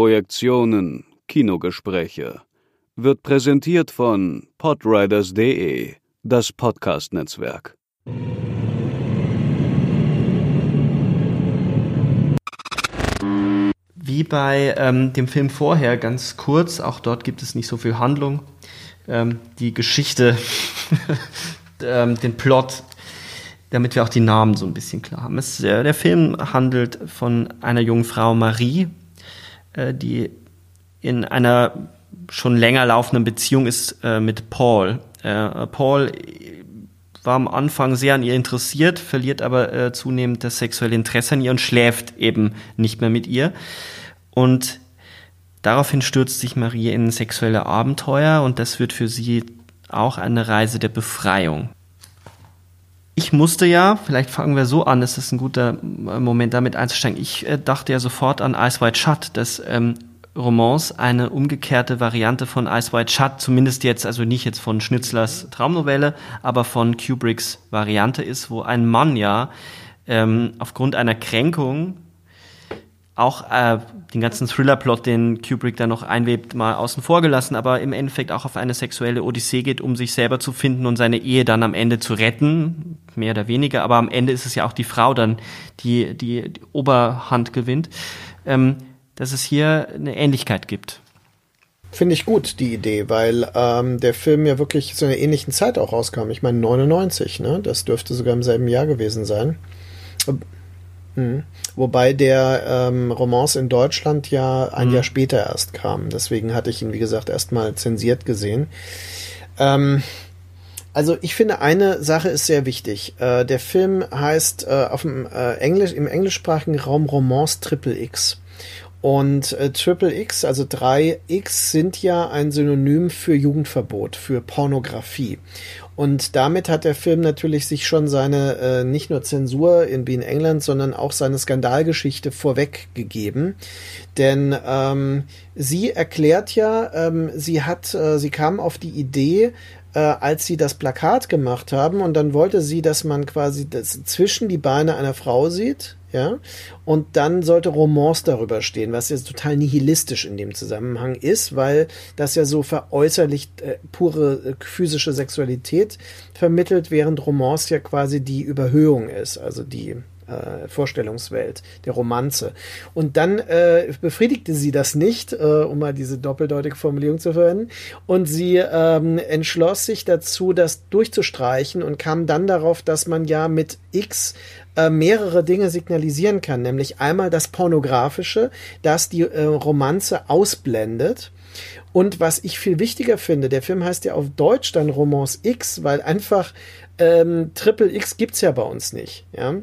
Projektionen, Kinogespräche. Wird präsentiert von podriders.de, das Podcast-Netzwerk. Wie bei ähm, dem Film vorher, ganz kurz, auch dort gibt es nicht so viel Handlung. Ähm, die Geschichte, ähm, den Plot damit wir auch die Namen so ein bisschen klar haben. Es, äh, der Film handelt von einer jungen Frau, Marie, äh, die in einer schon länger laufenden Beziehung ist äh, mit Paul. Äh, Paul war am Anfang sehr an ihr interessiert, verliert aber äh, zunehmend das sexuelle Interesse an ihr und schläft eben nicht mehr mit ihr. Und daraufhin stürzt sich Marie in sexuelle Abenteuer und das wird für sie auch eine Reise der Befreiung ich musste ja, vielleicht fangen wir so an, es ist ein guter äh, Moment damit einzusteigen. Ich äh, dachte ja sofort an Ice White Shut, das ähm, Romance eine umgekehrte Variante von Ice White Shut, zumindest jetzt, also nicht jetzt von Schnitzlers Traumnovelle, aber von Kubricks Variante ist, wo ein Mann ja ähm, aufgrund einer Kränkung auch äh, den ganzen Thriller-Plot, den Kubrick da noch einwebt, mal außen vor gelassen, aber im Endeffekt auch auf eine sexuelle Odyssee geht, um sich selber zu finden und seine Ehe dann am Ende zu retten, mehr oder weniger. Aber am Ende ist es ja auch die Frau dann, die die, die Oberhand gewinnt. Ähm, dass es hier eine Ähnlichkeit gibt. Finde ich gut, die Idee, weil ähm, der Film ja wirklich zu einer ähnlichen Zeit auch rauskam. Ich meine 99, ne? Das dürfte sogar im selben Jahr gewesen sein. Mhm. Wobei der ähm, Romance in Deutschland ja ein mhm. Jahr später erst kam. Deswegen hatte ich ihn, wie gesagt, erstmal zensiert gesehen. Ähm, also ich finde, eine Sache ist sehr wichtig. Äh, der Film heißt äh, auf dem, äh, Englisch, im englischsprachigen Raum Romance Triple X. Und äh, Triple X, also 3X, sind ja ein Synonym für Jugendverbot, für Pornografie. Und damit hat der Film natürlich sich schon seine äh, nicht nur Zensur in, in England, sondern auch seine Skandalgeschichte vorweggegeben. Denn ähm, sie erklärt ja, ähm, sie hat, äh, sie kam auf die Idee, äh, als sie das Plakat gemacht haben und dann wollte sie, dass man quasi das zwischen die Beine einer Frau sieht, ja, und dann sollte Romance darüber stehen, was jetzt total nihilistisch in dem Zusammenhang ist, weil das ja so veräußerlicht äh, pure äh, physische Sexualität vermittelt, während Romance ja quasi die Überhöhung ist, also die äh, Vorstellungswelt, der Romanze. Und dann äh, befriedigte sie das nicht, äh, um mal diese doppeldeutige Formulierung zu verwenden. Und sie ähm, entschloss sich dazu, das durchzustreichen und kam dann darauf, dass man ja mit X äh, mehrere Dinge signalisieren kann, nämlich einmal das Pornografische, das die äh, Romanze ausblendet. Und was ich viel wichtiger finde, der Film heißt ja auf Deutsch dann Romance X, weil einfach ähm, Triple X gibt's ja bei uns nicht. Ja?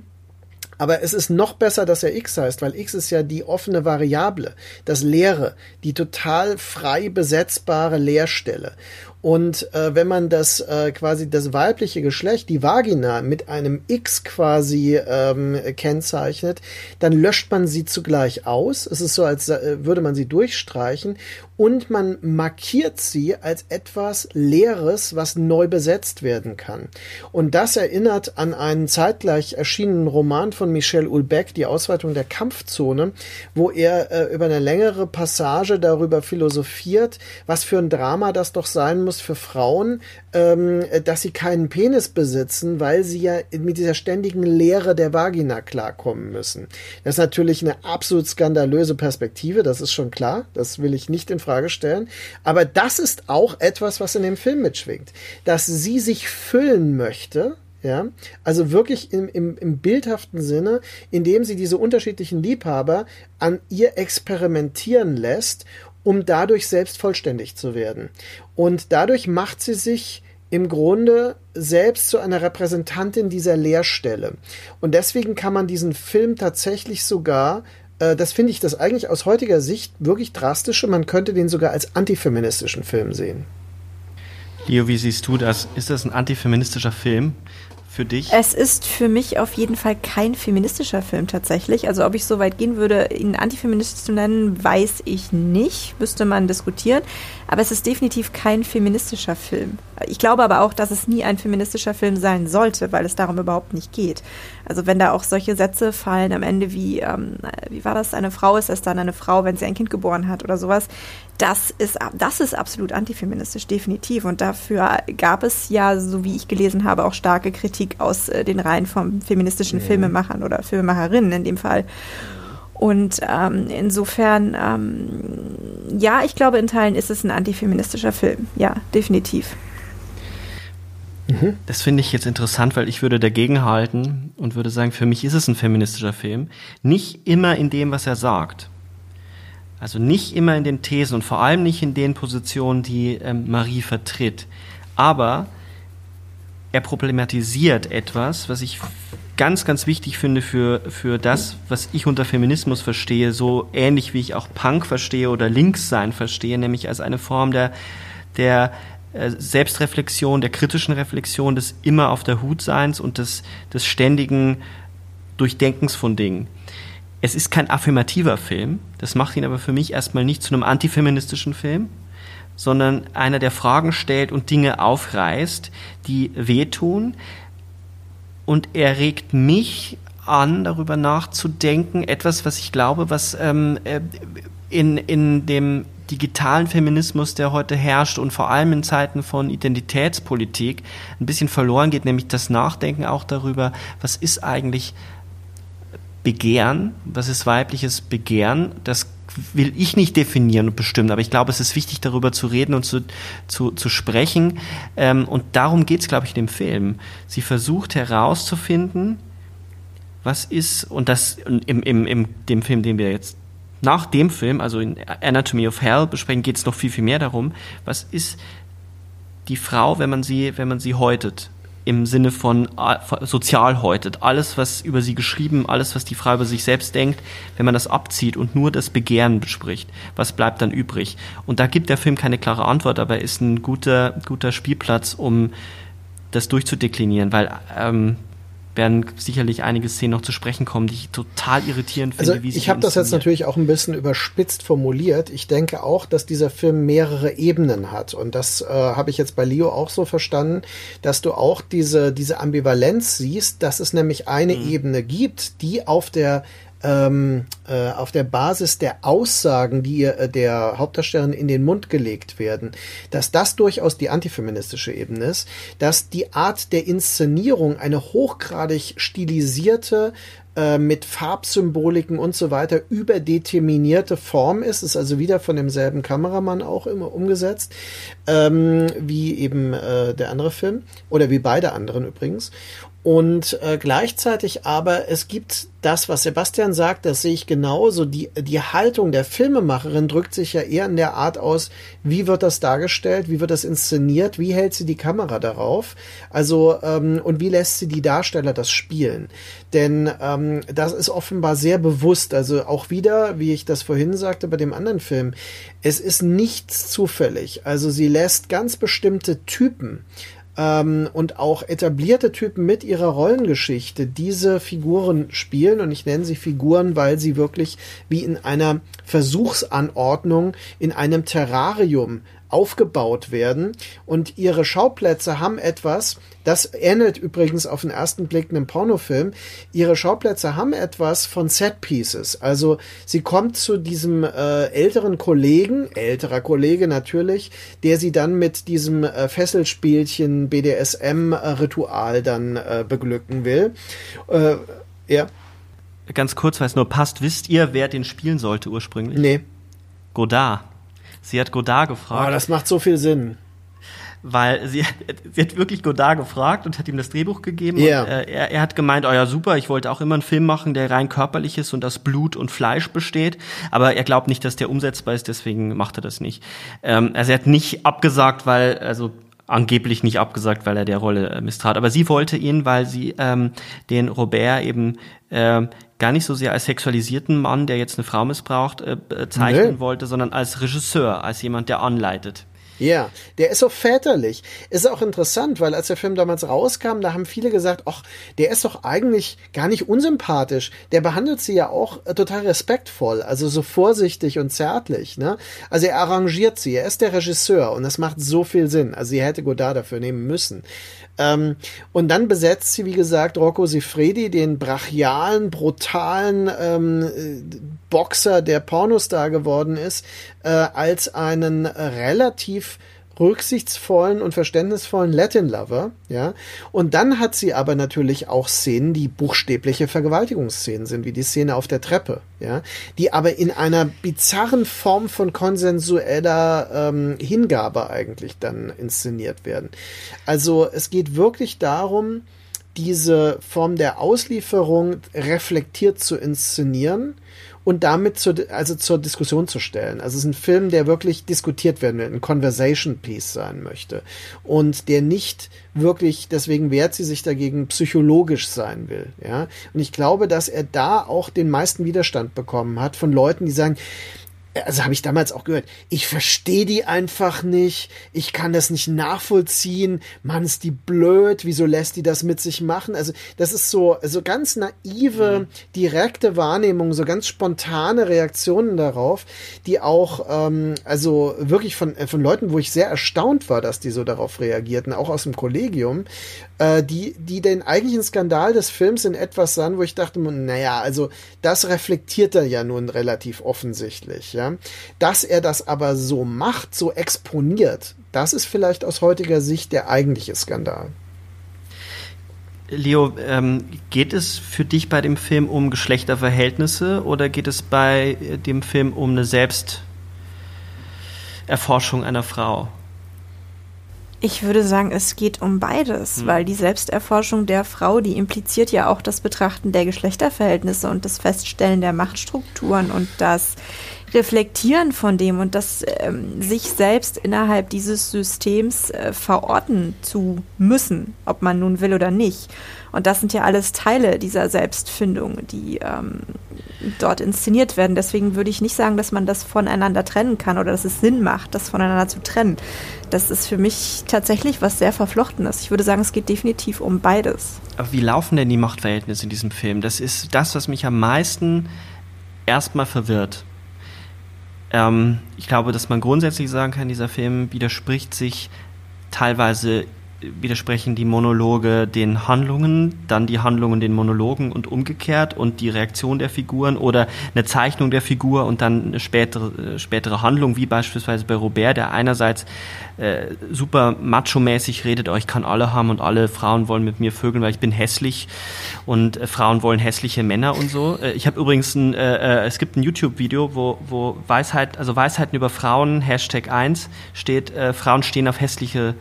Aber es ist noch besser, dass er x heißt, weil x ist ja die offene Variable, das Leere, die total frei besetzbare Leerstelle. Und äh, wenn man das äh, quasi das weibliche Geschlecht, die Vagina, mit einem X quasi ähm, kennzeichnet, dann löscht man sie zugleich aus. Es ist so, als äh, würde man sie durchstreichen und man markiert sie als etwas Leeres, was neu besetzt werden kann. Und das erinnert an einen zeitgleich erschienenen Roman von Michel Houellebecq, Die Ausweitung der Kampfzone, wo er äh, über eine längere Passage darüber philosophiert, was für ein Drama das doch sein muss für Frauen, ähm, dass sie keinen Penis besitzen, weil sie ja mit dieser ständigen Leere der Vagina klarkommen müssen. Das ist natürlich eine absolut skandalöse Perspektive, das ist schon klar, das will ich nicht in Frage stellen. Aber das ist auch etwas, was in dem Film mitschwingt. Dass sie sich füllen möchte, ja, also wirklich im, im, im bildhaften Sinne, indem sie diese unterschiedlichen Liebhaber an ihr experimentieren lässt, um dadurch selbst vollständig zu werden. Und dadurch macht sie sich im Grunde selbst zu einer Repräsentantin dieser Leerstelle. Und deswegen kann man diesen Film tatsächlich sogar das finde ich das eigentlich aus heutiger Sicht wirklich drastische. Man könnte den sogar als antifeministischen Film sehen. Leo, wie siehst du das? Ist das ein antifeministischer Film für dich? Es ist für mich auf jeden Fall kein feministischer Film tatsächlich. Also ob ich so weit gehen würde, ihn antifeministisch zu nennen, weiß ich nicht. Müsste man diskutieren. Aber es ist definitiv kein feministischer Film. Ich glaube aber auch, dass es nie ein feministischer Film sein sollte, weil es darum überhaupt nicht geht. Also wenn da auch solche Sätze fallen am Ende wie, ähm, wie war das, eine Frau ist es dann eine Frau, wenn sie ein Kind geboren hat oder sowas, das ist, das ist absolut antifeministisch, definitiv. Und dafür gab es ja, so wie ich gelesen habe, auch starke Kritik aus äh, den Reihen von feministischen ja. Filmemachern oder Filmemacherinnen in dem Fall. Und ähm, insofern, ähm, ja, ich glaube, in Teilen ist es ein antifeministischer Film. Ja, definitiv. Mhm. Das finde ich jetzt interessant, weil ich würde dagegen halten und würde sagen, für mich ist es ein feministischer Film. Nicht immer in dem, was er sagt. Also nicht immer in den Thesen und vor allem nicht in den Positionen, die ähm, Marie vertritt. Aber er problematisiert etwas, was ich ganz, ganz wichtig finde für, für das, was ich unter Feminismus verstehe, so ähnlich wie ich auch Punk verstehe oder Linkssein verstehe, nämlich als eine Form der, der äh, Selbstreflexion, der kritischen Reflexion, des immer auf der Hut Seins und des, des ständigen Durchdenkens von Dingen. Es ist kein affirmativer Film, das macht ihn aber für mich erstmal nicht zu einem antifeministischen Film, sondern einer, der Fragen stellt und Dinge aufreißt, die wehtun. Und er regt mich an, darüber nachzudenken, etwas, was ich glaube, was ähm, äh, in, in dem digitalen Feminismus, der heute herrscht und vor allem in Zeiten von Identitätspolitik ein bisschen verloren geht, nämlich das Nachdenken auch darüber, was ist eigentlich Begehren, was ist weibliches Begehren, das will ich nicht definieren und bestimmen, aber ich glaube, es ist wichtig, darüber zu reden und zu, zu, zu sprechen. Ähm, und darum geht es, glaube ich, in dem Film. Sie versucht herauszufinden, was ist, und das im, im, im dem Film, den wir jetzt nach dem Film, also in Anatomy of Hell besprechen, geht es noch viel, viel mehr darum, was ist die Frau, wenn man sie, wenn man sie häutet, im Sinne von äh, sozial häutet. Alles, was über sie geschrieben, alles, was die Frau über sich selbst denkt, wenn man das abzieht und nur das Begehren bespricht, was bleibt dann übrig? Und da gibt der Film keine klare Antwort, aber er ist ein guter, guter Spielplatz, um das durchzudeklinieren, weil ähm, werden sicherlich einige Szenen noch zu sprechen kommen, die ich total irritierend finde. Also ich habe das jetzt natürlich auch ein bisschen überspitzt formuliert. Ich denke auch, dass dieser Film mehrere Ebenen hat und das äh, habe ich jetzt bei Leo auch so verstanden, dass du auch diese diese Ambivalenz siehst, dass es nämlich eine mhm. Ebene gibt, die auf der ähm, äh, auf der Basis der Aussagen, die äh, der Hauptdarstellerin in den Mund gelegt werden, dass das durchaus die antifeministische Ebene ist, dass die Art der Inszenierung eine hochgradig stilisierte äh, mit Farbsymboliken und so weiter überdeterminierte Form ist, ist also wieder von demselben Kameramann auch immer umgesetzt, ähm, wie eben äh, der andere Film oder wie beide anderen übrigens. Und äh, gleichzeitig aber, es gibt das, was Sebastian sagt, das sehe ich genauso. Die, die Haltung der Filmemacherin drückt sich ja eher in der Art aus, wie wird das dargestellt, wie wird das inszeniert, wie hält sie die Kamera darauf, also ähm, und wie lässt sie die Darsteller das spielen. Denn ähm, das ist offenbar sehr bewusst, also auch wieder, wie ich das vorhin sagte bei dem anderen Film, es ist nichts zufällig. Also sie lässt ganz bestimmte Typen ähm, und auch etablierte Typen mit ihrer Rollengeschichte diese Figuren spielen. Und ich nenne sie Figuren, weil sie wirklich wie in einer Versuchsanordnung in einem Terrarium aufgebaut werden und ihre Schauplätze haben etwas, das ähnelt übrigens auf den ersten Blick einem Pornofilm, ihre Schauplätze haben etwas von Set Pieces. Also sie kommt zu diesem äh, älteren Kollegen, älterer Kollege natürlich, der sie dann mit diesem äh, Fesselspielchen BDSM-Ritual dann äh, beglücken will. Äh, ja. Ganz kurz, weil es nur passt, wisst ihr, wer den spielen sollte ursprünglich? Nee. Godard. Sie hat Godard gefragt. Oh, das macht so viel Sinn. Weil sie, sie hat wirklich Godard gefragt und hat ihm das Drehbuch gegeben. Yeah. Und, äh, er, er hat gemeint, oh ja, super, ich wollte auch immer einen Film machen, der rein körperlich ist und aus Blut und Fleisch besteht. Aber er glaubt nicht, dass der umsetzbar ist, deswegen macht er das nicht. Ähm, also er hat nicht abgesagt, weil, also angeblich nicht abgesagt, weil er der Rolle äh, misstrat. Aber sie wollte ihn, weil sie ähm, den Robert eben äh, gar nicht so sehr als sexualisierten Mann, der jetzt eine Frau missbraucht, äh, zeichnen nee. wollte, sondern als Regisseur, als jemand, der anleitet. Ja, der ist so väterlich. Ist auch interessant, weil als der Film damals rauskam, da haben viele gesagt, ach, der ist doch eigentlich gar nicht unsympathisch. Der behandelt sie ja auch äh, total respektvoll, also so vorsichtig und zärtlich, ne? Also er arrangiert sie, er ist der Regisseur und das macht so viel Sinn. Also sie hätte Godard dafür nehmen müssen. Ähm, und dann besetzt sie, wie gesagt, Rocco Sifredi, den brachialen, brutalen ähm, Boxer, der Pornostar geworden ist, äh, als einen relativ rücksichtsvollen und verständnisvollen Latin Lover, ja. Und dann hat sie aber natürlich auch Szenen, die buchstäbliche Vergewaltigungsszenen sind, wie die Szene auf der Treppe, ja, die aber in einer bizarren Form von konsensueller ähm, Hingabe eigentlich dann inszeniert werden. Also es geht wirklich darum, diese Form der Auslieferung reflektiert zu inszenieren und damit zur, also zur Diskussion zu stellen. Also es ist ein Film, der wirklich diskutiert werden will, ein Conversation Piece sein möchte und der nicht wirklich, deswegen wehrt sie sich dagegen, psychologisch sein will. Ja, und ich glaube, dass er da auch den meisten Widerstand bekommen hat von Leuten, die sagen, also habe ich damals auch gehört, ich verstehe die einfach nicht, ich kann das nicht nachvollziehen, Mann, ist die blöd, wieso lässt die das mit sich machen? Also das ist so, so ganz naive, mhm. direkte Wahrnehmung, so ganz spontane Reaktionen darauf, die auch, ähm, also wirklich von, äh, von Leuten, wo ich sehr erstaunt war, dass die so darauf reagierten, auch aus dem Kollegium, äh, die, die den eigentlichen Skandal des Films in etwas sahen, wo ich dachte, naja, also das reflektiert er ja nun relativ offensichtlich, ja. Dass er das aber so macht, so exponiert, das ist vielleicht aus heutiger Sicht der eigentliche Skandal. Leo, ähm, geht es für dich bei dem Film um Geschlechterverhältnisse oder geht es bei dem Film um eine Selbsterforschung einer Frau? Ich würde sagen, es geht um beides, hm. weil die Selbsterforschung der Frau, die impliziert ja auch das Betrachten der Geschlechterverhältnisse und das Feststellen der Machtstrukturen und das Reflektieren von dem und das ähm, sich selbst innerhalb dieses Systems äh, verorten zu müssen, ob man nun will oder nicht. Und das sind ja alles Teile dieser Selbstfindung, die ähm, dort inszeniert werden. Deswegen würde ich nicht sagen, dass man das voneinander trennen kann oder dass es Sinn macht, das voneinander zu trennen. Das ist für mich tatsächlich was sehr Verflochtenes. Ich würde sagen, es geht definitiv um beides. Aber wie laufen denn die Machtverhältnisse in diesem Film? Das ist das, was mich am meisten erstmal verwirrt. Ähm, ich glaube, dass man grundsätzlich sagen kann, dieser Film widerspricht sich teilweise widersprechen die Monologe den Handlungen, dann die Handlungen den Monologen und umgekehrt und die Reaktion der Figuren oder eine Zeichnung der Figur und dann eine spätere, äh, spätere Handlung, wie beispielsweise bei Robert, der einerseits äh, super macho-mäßig redet, oh, ich kann alle haben und alle Frauen wollen mit mir vögeln, weil ich bin hässlich und äh, Frauen wollen hässliche Männer und so. Äh, ich habe übrigens ein, äh, äh, es gibt ein YouTube-Video, wo, wo Weisheit, also Weisheiten über Frauen, Hashtag 1, steht, Frauen stehen auf hässliche Männer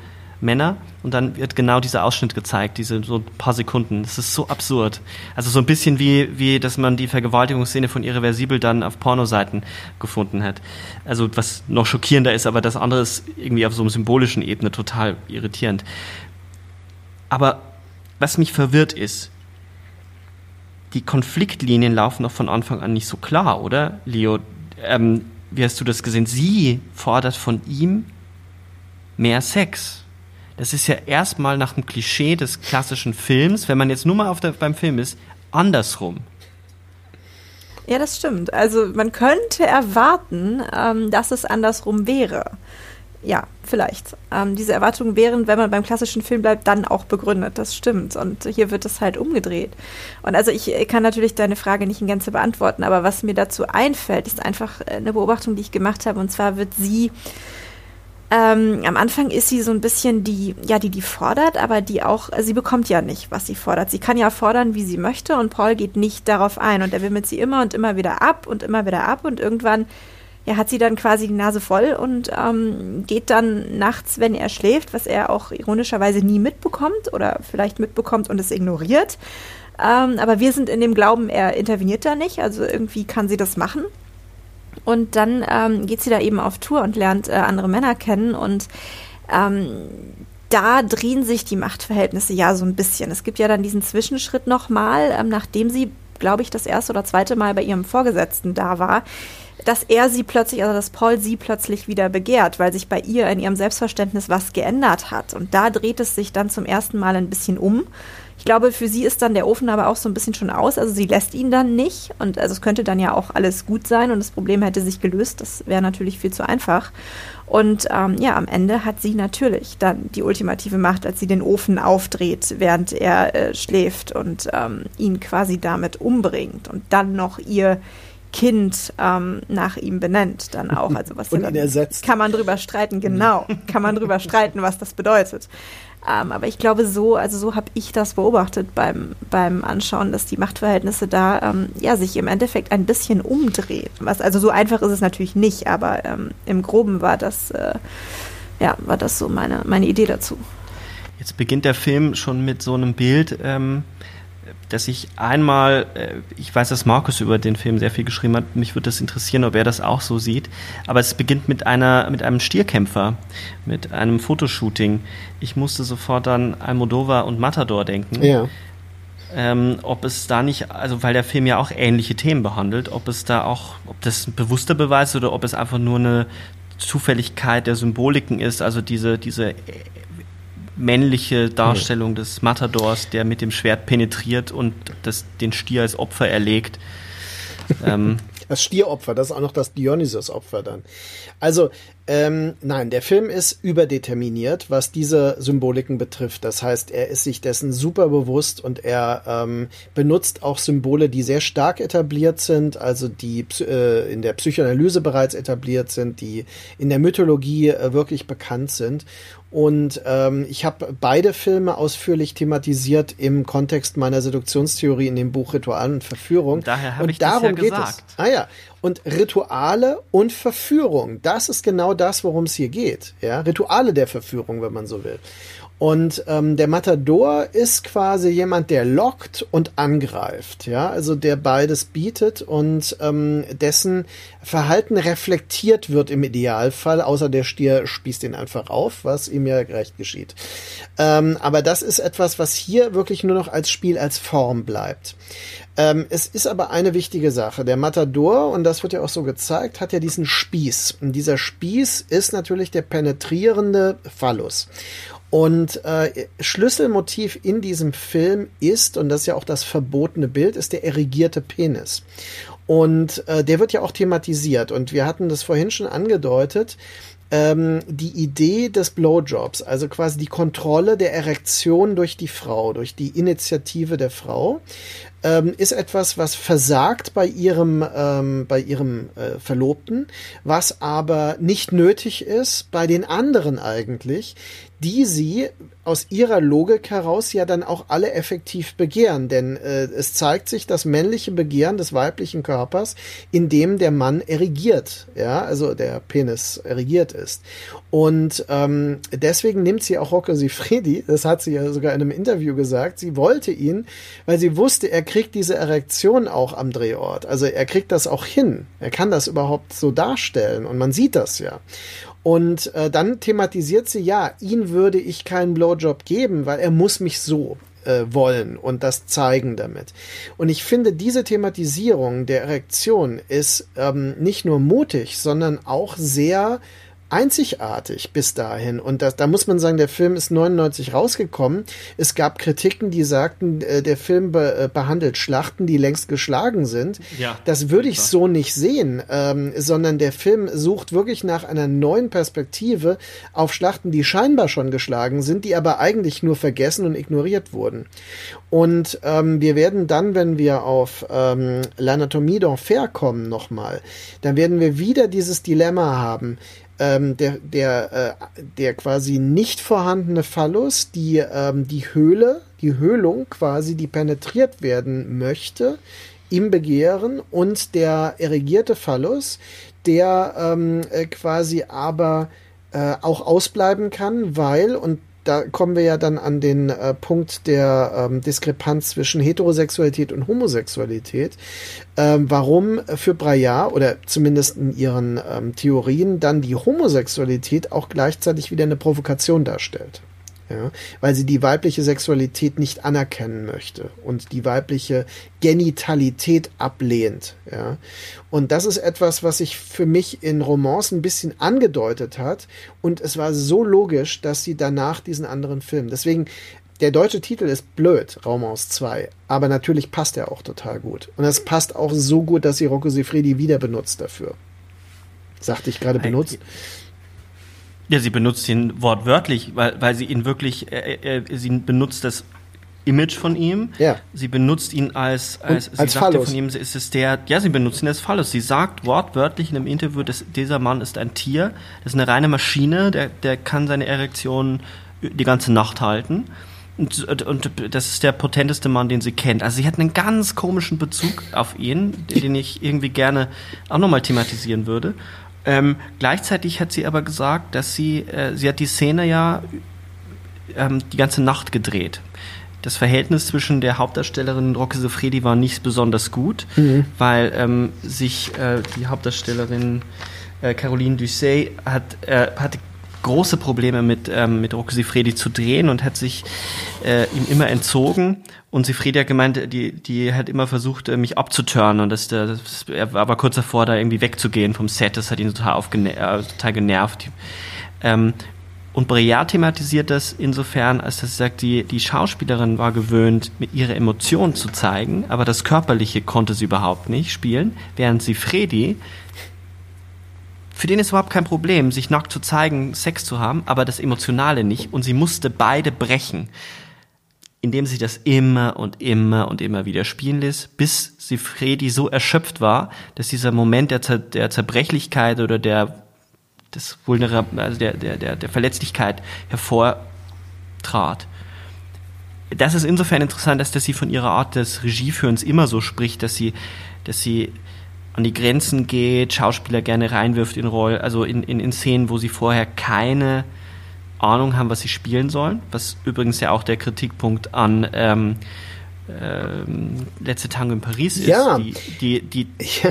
und dann wird genau dieser Ausschnitt gezeigt, diese so ein paar Sekunden. Das ist so absurd. Also so ein bisschen wie, wie dass man die Vergewaltigungsszene von Irreversibel dann auf Pornoseiten gefunden hat. Also was noch schockierender ist, aber das andere ist irgendwie auf so einer symbolischen Ebene total irritierend. Aber was mich verwirrt ist, die Konfliktlinien laufen doch von Anfang an nicht so klar, oder, Leo? Ähm, wie hast du das gesehen? Sie fordert von ihm mehr Sex das ist ja erstmal nach dem Klischee des klassischen Films, wenn man jetzt nur mal auf der, beim Film ist, andersrum. Ja, das stimmt. Also man könnte erwarten, ähm, dass es andersrum wäre. Ja, vielleicht. Ähm, diese Erwartungen wären, wenn man beim klassischen Film bleibt, dann auch begründet. Das stimmt. Und hier wird es halt umgedreht. Und also ich kann natürlich deine Frage nicht in Gänze beantworten, aber was mir dazu einfällt, ist einfach eine Beobachtung, die ich gemacht habe. Und zwar wird sie ähm, am Anfang ist sie so ein bisschen die, ja, die, die fordert, aber die auch, sie bekommt ja nicht, was sie fordert. Sie kann ja fordern, wie sie möchte und Paul geht nicht darauf ein und er wimmelt sie immer und immer wieder ab und immer wieder ab und irgendwann, ja, hat sie dann quasi die Nase voll und ähm, geht dann nachts, wenn er schläft, was er auch ironischerweise nie mitbekommt oder vielleicht mitbekommt und es ignoriert. Ähm, aber wir sind in dem Glauben, er interveniert da nicht, also irgendwie kann sie das machen. Und dann ähm, geht sie da eben auf Tour und lernt äh, andere Männer kennen und ähm, da drehen sich die Machtverhältnisse ja so ein bisschen. Es gibt ja dann diesen Zwischenschritt nochmal, ähm, nachdem sie, glaube ich, das erste oder zweite Mal bei ihrem Vorgesetzten da war, dass er sie plötzlich, also dass Paul sie plötzlich wieder begehrt, weil sich bei ihr in ihrem Selbstverständnis was geändert hat. Und da dreht es sich dann zum ersten Mal ein bisschen um. Ich glaube, für sie ist dann der Ofen aber auch so ein bisschen schon aus. Also sie lässt ihn dann nicht. Und also es könnte dann ja auch alles gut sein und das Problem hätte sich gelöst. Das wäre natürlich viel zu einfach. Und ähm, ja, am Ende hat sie natürlich dann die ultimative Macht, als sie den Ofen aufdreht, während er äh, schläft und ähm, ihn quasi damit umbringt und dann noch ihr Kind ähm, nach ihm benennt, dann auch. Also was und ja ihn ersetzt. Kann man drüber streiten, genau. kann man drüber streiten, was das bedeutet. Ähm, aber ich glaube, so, also so habe ich das beobachtet beim, beim Anschauen, dass die Machtverhältnisse da ähm, ja sich im Endeffekt ein bisschen umdrehen. Was, also so einfach ist es natürlich nicht, aber ähm, im Groben war das, äh, ja, war das so meine, meine Idee dazu. Jetzt beginnt der Film schon mit so einem Bild, ähm, dass ich einmal, äh, ich weiß, dass Markus über den Film sehr viel geschrieben hat, mich würde das interessieren, ob er das auch so sieht, aber es beginnt mit einer, mit einem Stierkämpfer, mit einem Fotoshooting. Ich musste sofort an Almodovar und Matador denken. Ja. Ähm, ob es da nicht, also weil der Film ja auch ähnliche Themen behandelt, ob es da auch, ob das ein bewusster Beweis oder ob es einfach nur eine Zufälligkeit der Symboliken ist, also diese, diese männliche Darstellung des Matadors, der mit dem Schwert penetriert und das, den Stier als Opfer erlegt. ähm, das Stieropfer, das ist auch noch das Dionysos-Opfer dann. Also, ähm, nein, der Film ist überdeterminiert, was diese Symboliken betrifft. Das heißt, er ist sich dessen super bewusst und er ähm, benutzt auch Symbole, die sehr stark etabliert sind, also die äh, in der Psychoanalyse bereits etabliert sind, die in der Mythologie äh, wirklich bekannt sind. Und ähm, ich habe beide Filme ausführlich thematisiert im Kontext meiner Seduktionstheorie in dem Buch Ritual und Verführung. Daher habe und ich darum das ja geht gesagt. es. Ah ja. Und Rituale und Verführung, das ist genau das, worum es hier geht. Ja, Rituale der Verführung, wenn man so will. Und ähm, der Matador ist quasi jemand, der lockt und angreift, ja, also der beides bietet und ähm, dessen Verhalten reflektiert wird im Idealfall, außer der Stier spießt ihn einfach auf, was ihm ja recht geschieht. Ähm, aber das ist etwas, was hier wirklich nur noch als Spiel, als Form bleibt. Ähm, es ist aber eine wichtige Sache. Der Matador, und das wird ja auch so gezeigt, hat ja diesen Spieß. Und dieser Spieß ist natürlich der penetrierende Phallus. Und äh, Schlüsselmotiv in diesem Film ist, und das ist ja auch das verbotene Bild, ist der erigierte Penis. Und äh, der wird ja auch thematisiert. Und wir hatten das vorhin schon angedeutet. Ähm, die Idee des Blowjobs, also quasi die Kontrolle der Erektion durch die Frau, durch die Initiative der Frau, ähm, ist etwas, was versagt bei ihrem, ähm, bei ihrem äh, Verlobten, was aber nicht nötig ist bei den anderen eigentlich, die sie aus ihrer Logik heraus ja dann auch alle effektiv begehren. Denn äh, es zeigt sich das männliche Begehren des weiblichen Körpers, indem der Mann erigiert, ja, also der Penis erigiert ist. Und ähm, deswegen nimmt sie auch Rocco Sifredi, das hat sie ja sogar in einem Interview gesagt, sie wollte ihn, weil sie wusste, er kriegt diese Erektion auch am Drehort. Also er kriegt das auch hin. Er kann das überhaupt so darstellen und man sieht das ja. Und äh, dann thematisiert sie, ja, ihn würde ich keinen Blowjob geben, weil er muss mich so äh, wollen und das zeigen damit. Und ich finde, diese Thematisierung der Erektion ist ähm, nicht nur mutig, sondern auch sehr einzigartig bis dahin. Und das, da muss man sagen, der Film ist 99 rausgekommen. Es gab Kritiken, die sagten, äh, der Film be, äh, behandelt Schlachten, die längst geschlagen sind. Ja, das würde ich so nicht sehen, ähm, sondern der Film sucht wirklich nach einer neuen Perspektive auf Schlachten, die scheinbar schon geschlagen sind, die aber eigentlich nur vergessen und ignoriert wurden. Und ähm, wir werden dann, wenn wir auf ähm, L'Anatomie d'Enfer kommen nochmal, dann werden wir wieder dieses Dilemma haben ähm, der, der, äh, der quasi nicht vorhandene Phallus, die, ähm, die Höhle, die Höhlung quasi, die penetriert werden möchte im Begehren und der erigierte Phallus, der ähm, äh, quasi aber äh, auch ausbleiben kann, weil, und da kommen wir ja dann an den äh, Punkt der ähm, Diskrepanz zwischen Heterosexualität und Homosexualität. Ähm, warum für Breillat oder zumindest in ihren ähm, Theorien dann die Homosexualität auch gleichzeitig wieder eine Provokation darstellt. Ja. Weil sie die weibliche Sexualität nicht anerkennen möchte und die weibliche Genitalität ablehnt. Ja. Und das ist etwas, was sich für mich in Romance ein bisschen angedeutet hat. Und es war so logisch, dass sie danach diesen anderen Film. Deswegen, der deutsche Titel ist blöd, aus 2. Aber natürlich passt er auch total gut. Und es passt auch so gut, dass sie Rocco Sifredi wieder benutzt dafür. Sagte ich gerade benutzt. Ja, sie benutzt ihn wortwörtlich, weil, weil sie ihn wirklich, äh, äh, sie benutzt das Image von ihm. Ja. Sie benutzt ihn als, als, als sie Phallus. von ihm, ist es der, ja, sie benutzt ihn als Phallus. Sie sagt wortwörtlich in einem Interview, dass dieser Mann ist ein Tier, das ist eine reine Maschine, der, der kann seine Erektion die ganze Nacht halten. Und, und, und das ist der potenteste Mann, den sie kennt. Also sie hat einen ganz komischen Bezug auf ihn, den ich irgendwie gerne auch nochmal thematisieren würde. Ähm, gleichzeitig hat sie aber gesagt, dass sie, äh, sie hat die Szene ja ähm, die ganze Nacht gedreht. Das Verhältnis zwischen der Hauptdarstellerin und Rocke Sofredi war nicht besonders gut, weil ähm, sich äh, die Hauptdarstellerin äh, Caroline Dusset hat, äh, hatte große Probleme mit, ähm, mit Rocco Sifredi zu drehen und hat sich äh, ihm immer entzogen. Und Sifredi hat gemeint, die, die hat immer versucht, äh, mich abzuturnen. Und das, das, er war aber kurz davor, da irgendwie wegzugehen vom Set. Das hat ihn total, äh, total genervt. Ähm, und Breillat thematisiert das insofern, als dass er sagt, die, die Schauspielerin war gewöhnt, ihre Emotionen zu zeigen, aber das Körperliche konnte sie überhaupt nicht spielen, während sie Fredi für den ist überhaupt kein Problem, sich nackt zu zeigen, Sex zu haben, aber das Emotionale nicht. Und sie musste beide brechen, indem sie das immer und immer und immer wieder spielen ließ, bis sie Fredi so erschöpft war, dass dieser Moment der, Zer der Zerbrechlichkeit oder der, des also der, der, der, der Verletzlichkeit hervortrat. Das ist insofern interessant, dass, dass sie von ihrer Art des Regieführens immer so spricht, dass sie, dass sie an die Grenzen geht, Schauspieler gerne reinwirft in Rollen, also in, in, in Szenen, wo sie vorher keine Ahnung haben, was sie spielen sollen, was übrigens ja auch der Kritikpunkt an ähm, ähm, Letzte Tango in Paris ist. Ja. Die, die, die, Ja.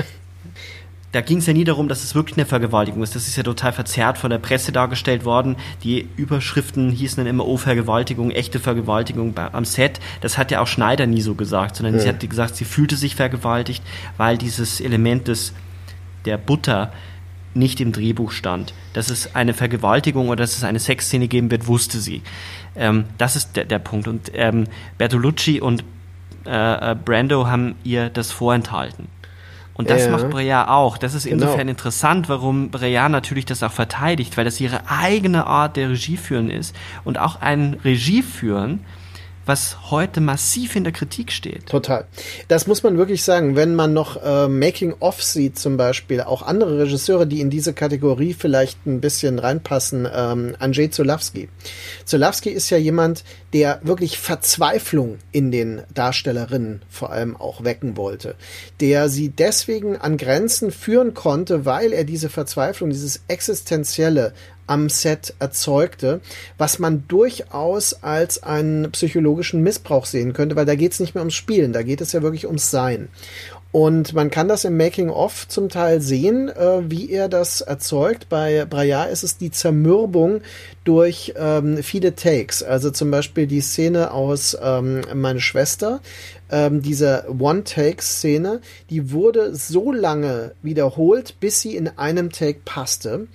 da ging es ja nie darum, dass es wirklich eine Vergewaltigung ist. Das ist ja total verzerrt von der Presse dargestellt worden. Die Überschriften hießen dann immer, oh, Vergewaltigung, echte Vergewaltigung am Set. Das hat ja auch Schneider nie so gesagt, sondern sie hat gesagt, sie fühlte sich vergewaltigt, weil dieses Element des, der Butter nicht im Drehbuch stand. Dass es eine Vergewaltigung oder dass es eine Sexszene geben wird, wusste sie. Ähm, das ist der, der Punkt. Und ähm, Bertolucci und äh, äh, Brando haben ihr das vorenthalten. Und das Ja. macht Breillat auch. Das ist Genau. insofern interessant, warum Breillat natürlich das auch verteidigt, weil das ihre eigene Art der Regieführen ist und auch ein Regieführen, was heute massiv in der Kritik steht. Total. Das muss man wirklich sagen. Wenn man noch äh, Making-of sieht, zum Beispiel, auch andere Regisseure, die in diese Kategorie vielleicht ein bisschen reinpassen, ähm, Andrzej Zulawski. Zulawski ist ja jemand, der wirklich Verzweiflung in den Darstellerinnen vor allem auch wecken wollte. Der sie deswegen an Grenzen führen konnte, weil er diese Verzweiflung, dieses Existenzielle am Set erzeugte, was man durchaus als einen psychologischen Missbrauch sehen könnte, weil da geht es nicht mehr ums Spielen, da geht es ja wirklich ums Sein. Und man kann das im Making-of zum Teil sehen, äh, wie er das erzeugt. Bei Breillat ist es die Zermürbung durch ähm, viele Takes. Also zum Beispiel die Szene aus ähm, Meine Schwester, ähm, diese One-Take-Szene, die wurde so lange wiederholt, bis sie in einem Take passte.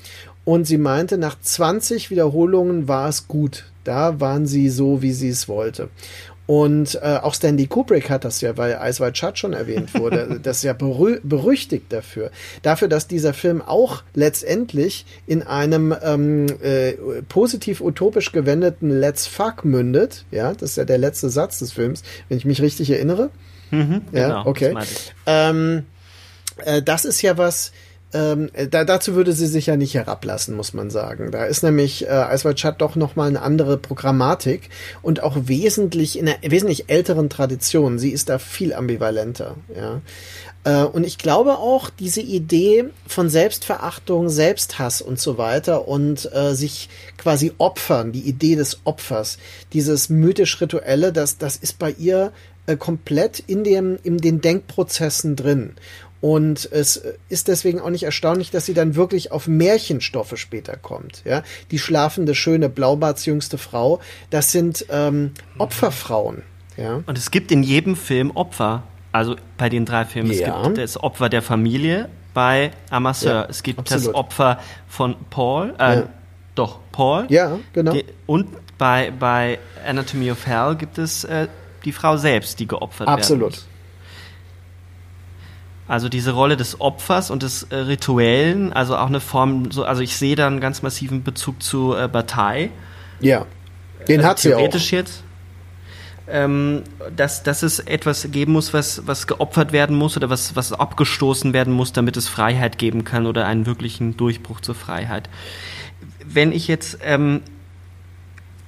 Und sie meinte, nach 20 Wiederholungen war es gut. Da waren sie so, wie sie es wollte. Und äh, auch Stanley Kubrick hat das ja, weil White Shut schon erwähnt wurde. das ist ja berü berüchtigt dafür. Dafür, dass dieser Film auch letztendlich in einem ähm, äh, positiv utopisch gewendeten Let's Fuck mündet. Ja, das ist ja der letzte Satz des Films, wenn ich mich richtig erinnere. Mhm, Ja, genau, okay. das. Ähm, äh, das ist ja was, ähm, äh, da, dazu würde sie sich ja nicht herablassen, muss man sagen. Da ist nämlich äh, White Shut doch nochmal eine andere Programmatik und auch wesentlich in einer wesentlich älteren Tradition. Sie ist da viel ambivalenter, ja. Äh, Und ich glaube auch, diese Idee von Selbstverachtung, Selbsthass und so weiter und äh, sich quasi opfern, die Idee des Opfers, dieses mythisch-rituelle, das, das ist bei ihr äh, komplett in, dem, in den Denkprozessen drin. Und es ist deswegen auch nicht erstaunlich, dass sie dann wirklich auf Märchenstoffe später kommt. Ja, die schlafende, schöne, blaubartsjüngste Frau, das sind ähm, Opferfrauen. Ja. Und es gibt in jedem Film Opfer. Also bei den drei Filmen. Ja. Es gibt das Opfer der Familie bei Amasseur. Ja, es gibt absolut. das Opfer von Paul. Äh, ja. Doch, Paul. Ja, genau. Die, und bei, bei Anatomy of Hell gibt es äh, die Frau selbst, die geopfert wird. Absolut. Werden. Also diese Rolle des Opfers und des äh, Rituellen, also auch eine Form, so, also ich sehe da einen ganz massiven Bezug zu äh, Bataille. Ja, den äh, hat sie auch. Theoretisch jetzt ähm, dass, dass es etwas geben muss, was, was geopfert werden muss oder was, was abgestoßen werden muss, damit es Freiheit geben kann oder einen wirklichen Durchbruch zur Freiheit. Wenn ich jetzt ähm,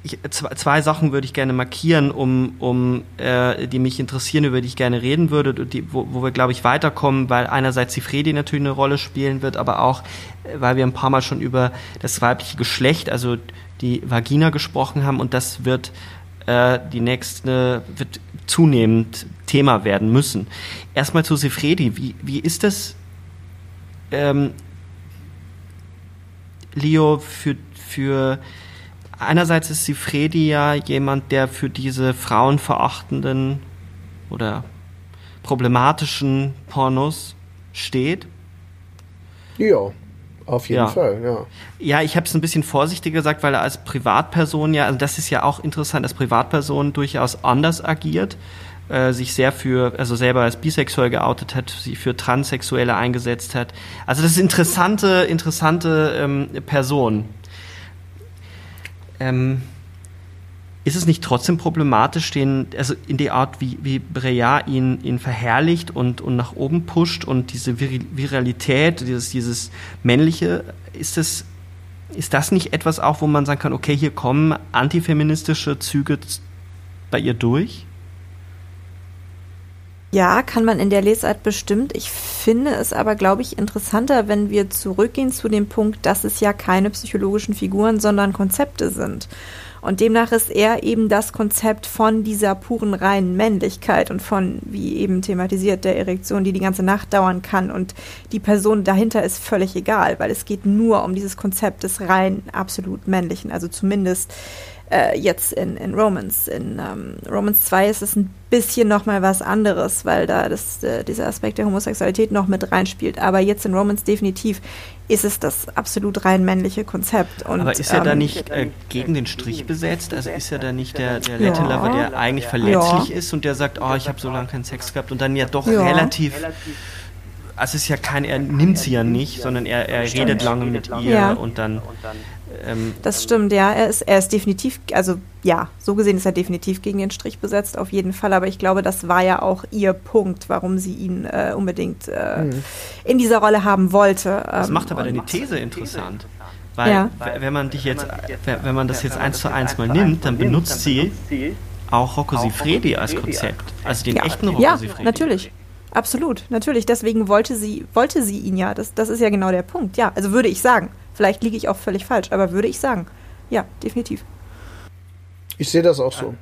ich, zwei, Sachen würde ich gerne markieren, um, um äh, die mich interessieren, über die ich gerne reden würde, die, wo, wo wir, glaube ich, weiterkommen, weil einerseits die Fredi natürlich eine Rolle spielen wird, aber auch, äh, weil wir ein paar Mal schon über das weibliche Geschlecht, also die Vagina gesprochen haben und das wird äh, die nächste wird zunehmend Thema werden müssen. Erstmal zu Sefredi, wie, wie ist das, ähm, Leo, für, für einerseits ist Sifredi ja jemand, der für diese frauenverachtenden oder problematischen Pornos steht. Ja. Auf jeden ja. Fall, ja. Ja, ich habe es ein bisschen vorsichtiger gesagt, weil er als Privatperson ja, also das ist ja auch interessant, als Privatperson durchaus anders agiert, äh, sich sehr für, also selber als bisexuell geoutet hat, sich für Transsexuelle eingesetzt hat. Also das ist interessante, interessante ähm, Person. Ähm, ist es nicht trotzdem problematisch, den, also in die Art, wie, wie Breya ihn, ihn verherrlicht und, und nach oben pusht und diese Viralität, dieses, dieses Männliche, ist das, ist das nicht etwas auch, wo man sagen kann, okay, hier kommen antifeministische Züge bei ihr durch? Ja, kann man in der Lesart bestimmt. Ich finde es aber, glaube ich, interessanter, wenn wir zurückgehen zu dem Punkt, dass es ja keine psychologischen Figuren, sondern Konzepte sind. Und demnach ist er eben das Konzept von dieser puren reinen Männlichkeit und von, wie eben thematisiert, der Erektion, die die ganze Nacht dauern kann. Und die Person dahinter ist völlig egal, weil es geht nur um dieses Konzept des rein absolut Männlichen. Also zumindest äh, jetzt in, in Romans. In ähm, Romans 2 ist es ein bisschen nochmal was anderes, weil da das, äh, dieser Aspekt der Homosexualität noch mit reinspielt. Aber jetzt in Romans definitiv ist es das absolut rein männliche Konzept. Und, Aber ist er ähm, da nicht äh, gegen den Strich besetzt? Also ist er da nicht der, der Latin Lover, der eigentlich verletzlich ja. ist und der sagt, oh, ich habe so lange keinen Sex gehabt und dann ja doch ja. relativ also es ist ja kein, er nimmt sie ja nicht, sondern er, er redet lange mit ihr ja. und dann ähm, das stimmt, ja. Er ist, er ist definitiv, also ja, so gesehen ist er definitiv gegen den Strich besetzt, auf jeden Fall. Aber ich glaube, das war ja auch ihr Punkt, warum sie ihn äh, unbedingt äh, mhm. in dieser Rolle haben wollte. Das macht aber deine These interessant. Weil, ja. wenn man dich jetzt, wenn man das jetzt eins zu eins mal nimmt, dann benutzt sie auch Rocco Sifredi als Konzept. Also den ja. echten Rocco ja, Sifredi. natürlich. Absolut, natürlich. Deswegen wollte sie, wollte sie ihn ja. Das, das ist ja genau der Punkt. Ja, also würde ich sagen. Vielleicht liege ich auch völlig falsch, aber würde ich sagen. Ja, definitiv. Ich sehe das auch so.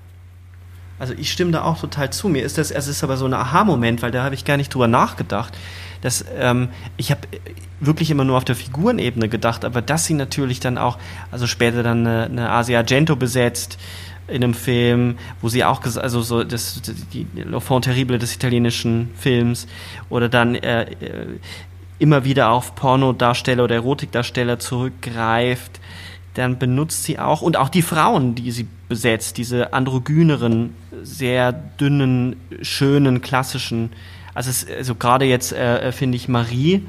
Also ich stimme da auch total zu. Mir ist das, es ist aber so ein Aha-Moment, weil da habe ich gar nicht drüber nachgedacht. Dass, ähm, ich habe wirklich immer nur auf der Figurenebene gedacht, aber dass sie natürlich dann auch, also später dann eine, eine Asia Argento besetzt in einem Film, wo sie auch, also so das, die L'Enfant terrible des italienischen Films oder dann äh, äh immer wieder auf Pornodarsteller oder Erotikdarsteller zurückgreift, dann benutzt sie auch, und auch die Frauen, die sie besetzt, diese androgyneren, sehr dünnen, schönen, klassischen, also, es, also gerade jetzt äh, finde ich Marie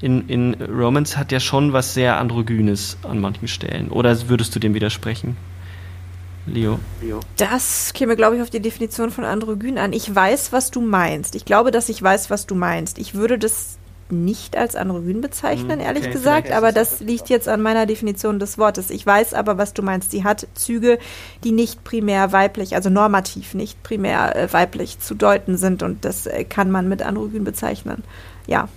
in, in Romance hat ja schon was sehr androgynes an manchen Stellen. Oder würdest du dem widersprechen? Leo. Das käme, glaube ich, auf die Definition von androgyn an. Ich weiß, was du meinst. Ich glaube, dass ich weiß, was du meinst. Ich würde das nicht als androgyn bezeichnen, hm, ehrlich okay, gesagt, aber das liegt jetzt an meiner Definition des Wortes. Ich weiß aber, was du meinst. Sie hat Züge, die nicht primär weiblich, also normativ nicht primär äh, weiblich zu deuten sind und das äh, kann man mit androgyn bezeichnen. Ja.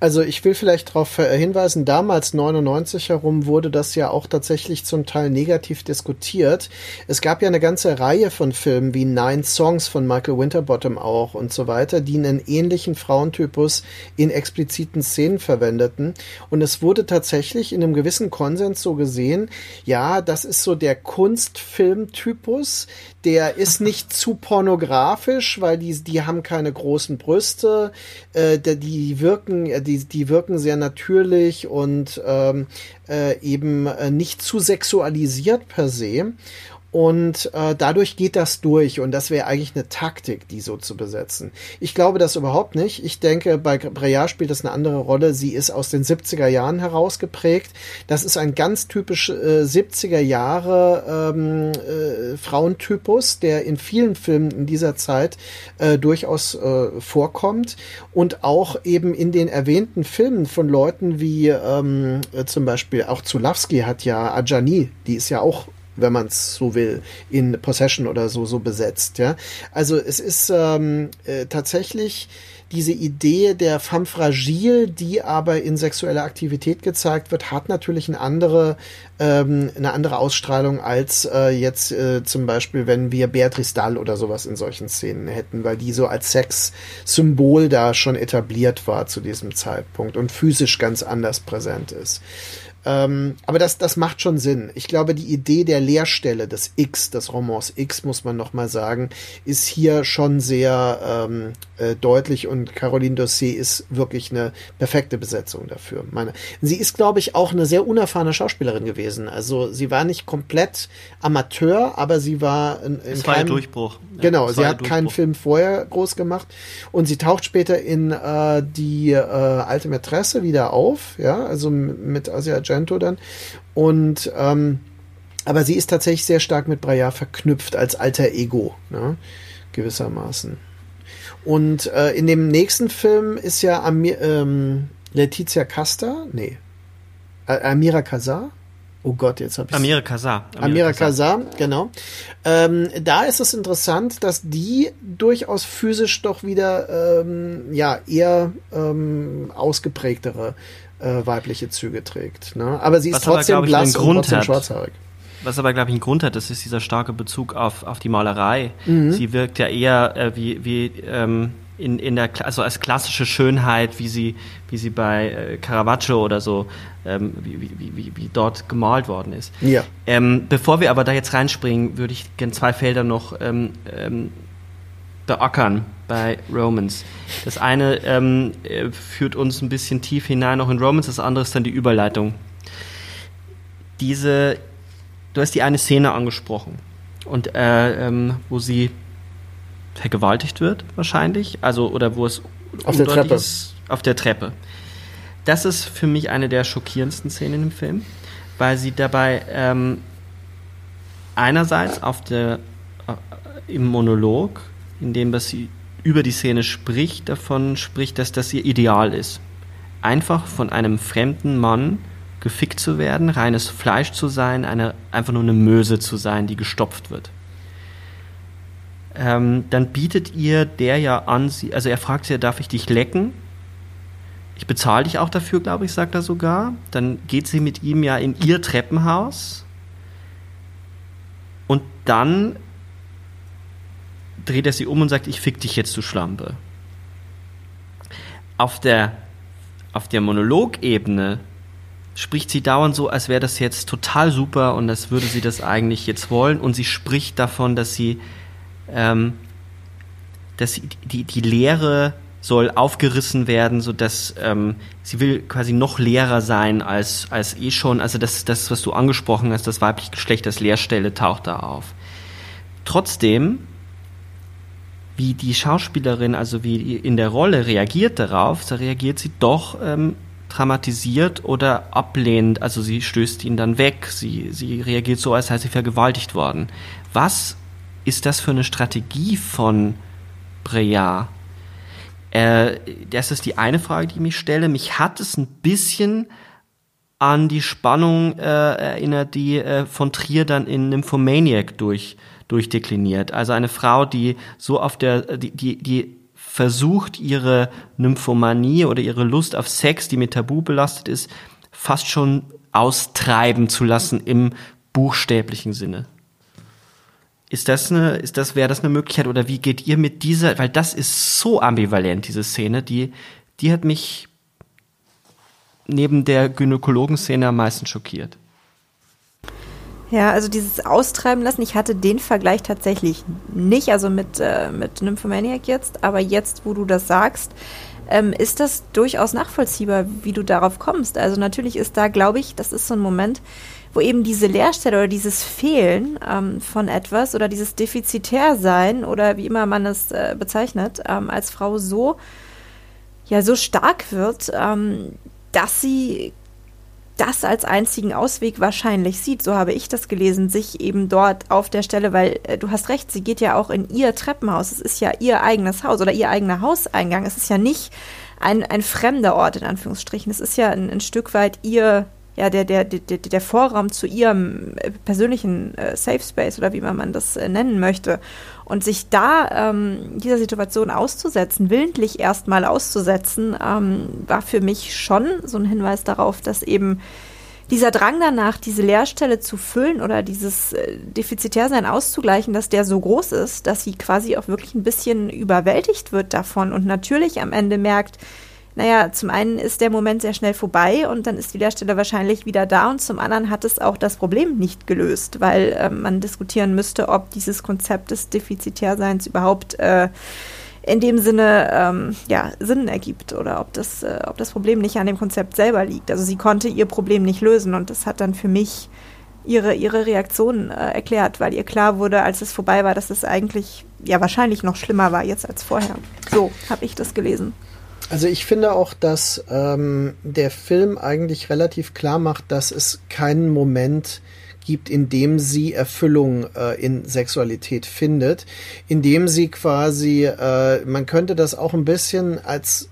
Also ich will vielleicht darauf hinweisen, damals 99 herum wurde das ja auch tatsächlich zum Teil negativ diskutiert. Es gab ja eine ganze Reihe von Filmen wie Nine Songs von Michael Winterbottom auch und so weiter, die einen ähnlichen Frauentypus in expliziten Szenen verwendeten. Und es wurde tatsächlich in einem gewissen Konsens so gesehen, ja, das ist so der Kunstfilmtypus, der ist nicht zu pornografisch, weil die, die haben keine großen Brüste, äh, die wirken, die, die wirken sehr natürlich und ähm, äh, eben äh, nicht zu sexualisiert per se. Und äh, dadurch geht das durch und das wäre eigentlich eine Taktik, die so zu besetzen. Ich glaube das überhaupt nicht. Ich denke, bei Breillat spielt das eine andere Rolle. Sie ist aus den 70er Jahren herausgeprägt. Das ist ein ganz typisch äh, 70er Jahre ähm, äh, Frauentypus, der in vielen Filmen in dieser Zeit äh, durchaus äh, vorkommt und auch eben in den erwähnten Filmen von Leuten wie ähm, äh, zum Beispiel auch Zulawski hat ja Ajani, die ist ja auch wenn man es so will, in Possession oder so so besetzt. Ja, also es ist ähm, äh, tatsächlich diese Idee der femme fragile, die aber in sexueller Aktivität gezeigt wird, hat natürlich eine andere, ähm, eine andere Ausstrahlung als äh, jetzt äh, zum Beispiel, wenn wir Beatrice Dahl oder sowas in solchen Szenen hätten, weil die so als Sexsymbol da schon etabliert war zu diesem Zeitpunkt und physisch ganz anders präsent ist. Ähm, aber das, das macht schon Sinn. Ich glaube, die Idee der Leerstelle des X, des Romans X, muss man nochmal sagen, ist hier schon sehr ähm, äh, deutlich und Caroline Dossier ist wirklich eine perfekte Besetzung dafür. Meine, sie ist, glaube ich, auch eine sehr unerfahrene Schauspielerin gewesen. Also sie war nicht komplett Amateur, aber sie war in, in es war keinem, Durchbruch. Ja, genau, sie hat keinen Film vorher groß gemacht und sie taucht später in äh, die äh, alte Mätresse wieder auf, ja, also mit Asia Argento dann. Und ähm, aber sie ist tatsächlich sehr stark mit Braillard verknüpft als alter Ego, ne? gewissermaßen. Und äh, in dem nächsten Film ist ja Amir, ähm, Letizia Casta, nee, Amira Kazar. Oh Gott, jetzt habe ich Amira Kazar. Amira, Amira Kazar, genau. Ähm, da ist es interessant, dass die durchaus physisch doch wieder ähm, ja eher ähm, ausgeprägtere äh, weibliche Züge trägt. Ne? Aber sie ist was trotzdem aber, blass und trotzdem schwarzhaarig. Was aber, glaube ich, einen Grund hat, das ist dieser starke Bezug auf, auf die Malerei. Mhm. Sie wirkt ja eher äh, wie, wie ähm, in, in der, also als klassische Schönheit, wie sie, wie sie bei äh, Caravaggio oder so, ähm, wie, wie, wie, wie dort gemalt worden ist. Ja. Ähm, bevor wir aber da jetzt reinspringen, würde ich gerne zwei Felder noch ähm, ähm, beackern bei Romans. Das eine ähm, äh, führt uns ein bisschen tief hinein auch in Romans, das andere ist dann die Überleitung. Diese, du hast die eine Szene angesprochen und äh, ähm, wo sie vergewaltigt wird wahrscheinlich, also oder wo es auf der Treppe ist, auf der Treppe. Das ist für mich eine der schockierendsten Szenen im Film, weil sie dabei ähm, einerseits auf der äh, im Monolog, in dem dass sie über die Szene spricht, davon spricht, dass das ihr Ideal ist. Einfach von einem fremden Mann gefickt zu werden, reines Fleisch zu sein, eine, einfach nur eine Möse zu sein, die gestopft wird. Ähm, dann bietet ihr der ja an, sie, also er fragt sie, darf ich dich lecken? Ich bezahle dich auch dafür, glaube ich, sagt er sogar. Dann geht sie mit ihm ja in ihr Treppenhaus. Und dann dreht er sie um und sagt, ich fick dich jetzt, du Schlampe. Auf der, auf der Monologebene spricht sie dauernd so, als wäre das jetzt total super und als würde sie das eigentlich jetzt wollen. Und sie spricht davon, dass sie, ähm, dass sie, die, die Lehre soll aufgerissen werden, so dass ähm, sie will quasi noch leerer sein als, als eh schon. Also das, das, was du angesprochen hast, das weibliche Geschlecht als Leerstelle taucht da auf. Trotzdem wie die Schauspielerin, also wie in der Rolle reagiert darauf, da reagiert sie doch ähm, dramatisiert oder ablehnend, also sie stößt ihn dann weg, sie, sie reagiert so, als sei sie vergewaltigt worden. Was ist das für eine Strategie von Breillat? Äh, das ist die eine Frage, die ich mich stelle. Mich hat es ein bisschen an die Spannung äh, erinnert, die äh, von Trier dann in Nymphomaniac durch durchdekliniert. Also eine Frau, die so auf der, die, die, die versucht, ihre Nymphomanie oder ihre Lust auf Sex, die mit Tabu belastet ist, fast schon austreiben zu lassen im buchstäblichen Sinne. Ist das eine, ist das, wäre das eine Möglichkeit oder wie geht ihr mit dieser, weil das ist so ambivalent, diese Szene, die, die hat mich neben der Gynäkologen-Szene am meisten schockiert. Ja, also dieses Austreiben lassen, ich hatte den Vergleich tatsächlich nicht, also mit, äh, mit Nymphomaniac jetzt, aber jetzt, wo du das sagst, ähm, ist das durchaus nachvollziehbar, wie du darauf kommst. Also natürlich ist da, glaube ich, das ist so ein Moment, wo eben diese Leerstelle oder dieses Fehlen ähm, von etwas oder dieses Defizitärsein oder wie immer man es äh, bezeichnet, ähm, als Frau so, ja, so stark wird, ähm, dass sie das als einzigen Ausweg wahrscheinlich sieht, so habe ich das gelesen, sich eben dort auf der Stelle, weil äh, du hast recht, sie geht ja auch in ihr Treppenhaus, es ist ja ihr eigenes Haus oder ihr eigener Hauseingang, es ist ja nicht ein, ein fremder Ort in Anführungsstrichen, es ist ja ein, ein Stück weit ihr, ja, der, der, der, der Vorraum zu ihrem äh, persönlichen äh, Safe Space oder wie man das äh, nennen möchte. Und sich da ähm, dieser Situation auszusetzen, willentlich erstmal auszusetzen, ähm, war für mich schon so ein Hinweis darauf, dass eben dieser Drang danach, diese Leerstelle zu füllen oder dieses äh, Defizitärsein auszugleichen, dass der so groß ist, dass sie quasi auch wirklich ein bisschen überwältigt wird davon und natürlich am Ende merkt, naja, zum einen ist der Moment sehr schnell vorbei und dann ist die Lehrstelle wahrscheinlich wieder da und zum anderen hat es auch das Problem nicht gelöst, weil äh, man diskutieren müsste, ob dieses Konzept des Defizitärseins überhaupt äh, in dem Sinne ähm, ja, Sinn ergibt oder ob das, äh, ob das Problem nicht an dem Konzept selber liegt. Also sie konnte ihr Problem nicht lösen und das hat dann für mich ihre, ihre Reaktion äh, erklärt, weil ihr klar wurde, als es vorbei war, dass es eigentlich ja wahrscheinlich noch schlimmer war jetzt als vorher. So habe ich das gelesen. Also ich finde auch, dass ähm, der Film eigentlich relativ klar macht, dass es keinen Moment gibt, in dem sie Erfüllung äh, in Sexualität findet, in dem sie quasi, äh, man könnte das auch ein bisschen als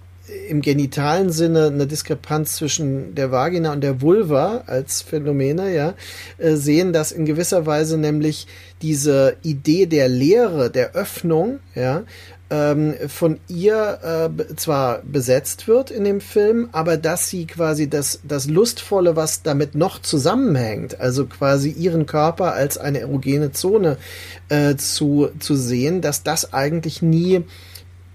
im genitalen Sinne eine Diskrepanz zwischen der Vagina und der Vulva als Phänomene, ja, äh, sehen, dass in gewisser Weise nämlich diese Idee der Lehre, der Öffnung, ja, ähm, von ihr äh, zwar besetzt wird in dem Film, aber dass sie quasi das, das Lustvolle, was damit noch zusammenhängt, also quasi ihren Körper als eine erogene Zone äh, zu, zu sehen, dass das eigentlich nie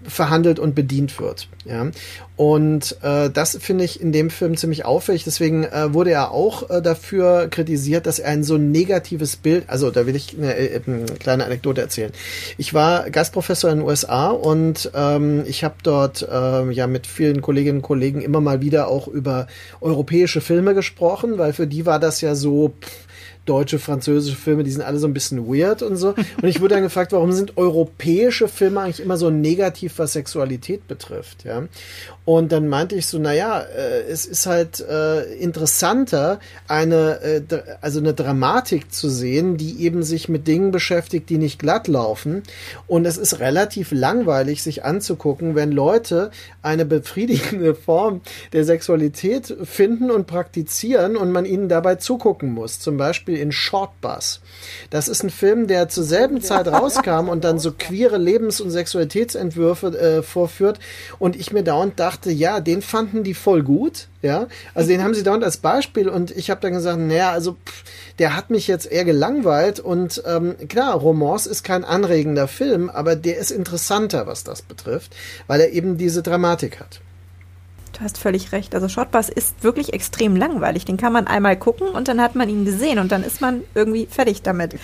verhandelt und bedient wird. Ja. Und äh, das finde ich in dem Film ziemlich auffällig. Deswegen äh, wurde er auch äh, dafür kritisiert, dass er ein so negatives Bild, also da will ich eine, äh, eine kleine Anekdote erzählen. Ich war Gastprofessor in den USA und ähm, ich habe dort äh, ja mit vielen Kolleginnen und Kollegen immer mal wieder auch über europäische Filme gesprochen, weil für die war das ja so. Pff, deutsche, französische Filme, die sind alle so ein bisschen weird und so. Und ich wurde dann gefragt, warum sind europäische Filme eigentlich immer so negativ, was Sexualität betrifft, ja? Und dann meinte ich so, naja, äh, es ist halt äh, interessanter, eine, äh, also eine Dramatik zu sehen, die eben sich mit Dingen beschäftigt, die nicht glatt laufen. Und es ist relativ langweilig, sich anzugucken, wenn Leute eine befriedigende Form der Sexualität finden und praktizieren und man ihnen dabei zugucken muss. Zum Beispiel in Short Bus. Das ist ein Film, der zur selben Zeit rauskam und dann so queere Lebens- und Sexualitätsentwürfe äh, vorführt. Und ich mir dauernd dachte, dachte, ja, den fanden die voll gut, ja. Also den haben sie dauernd als Beispiel und ich habe dann gesagt, naja, also pff, der hat mich jetzt eher gelangweilt und ähm, klar, Romance ist kein anregender Film, aber der ist interessanter, was das betrifft, weil er eben diese Dramatik hat. Du hast völlig recht. Also Shotbus ist wirklich extrem langweilig. Den kann man einmal gucken und dann hat man ihn gesehen und dann ist man irgendwie fertig damit.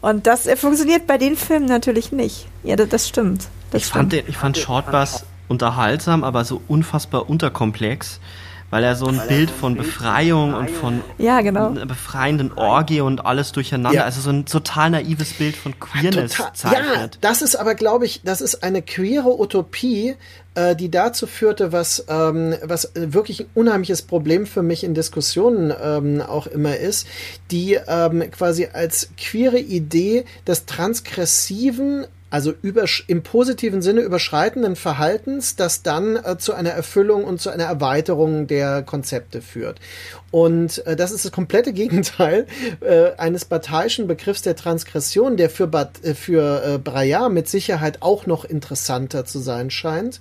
Und das funktioniert bei den Filmen natürlich nicht. Ja, das, das stimmt. Das ich, stimmt. Fand den, ich fand Shortbus unterhaltsam, aber so unfassbar unterkomplex, weil er so ein Bild von Befreiung und von ja, genau. einer befreienden Orgie und alles durcheinander, ja. also so ein total naives Bild von Queerness total. zeichnet. Ja, das ist aber, glaube ich, das ist eine queere Utopie, äh, die dazu führte, was, ähm, was wirklich ein unheimliches Problem für mich in Diskussionen ähm, auch immer ist, die ähm, quasi als queere Idee des Transgressiven also im positiven Sinne überschreitenden Verhaltens, das dann äh, zu einer Erfüllung und zu einer Erweiterung der Konzepte führt. Und äh, das ist das komplette Gegenteil äh, eines bataischen Begriffs der Transgression, der für, Bat, äh, für äh, Braillard mit Sicherheit auch noch interessanter zu sein scheint.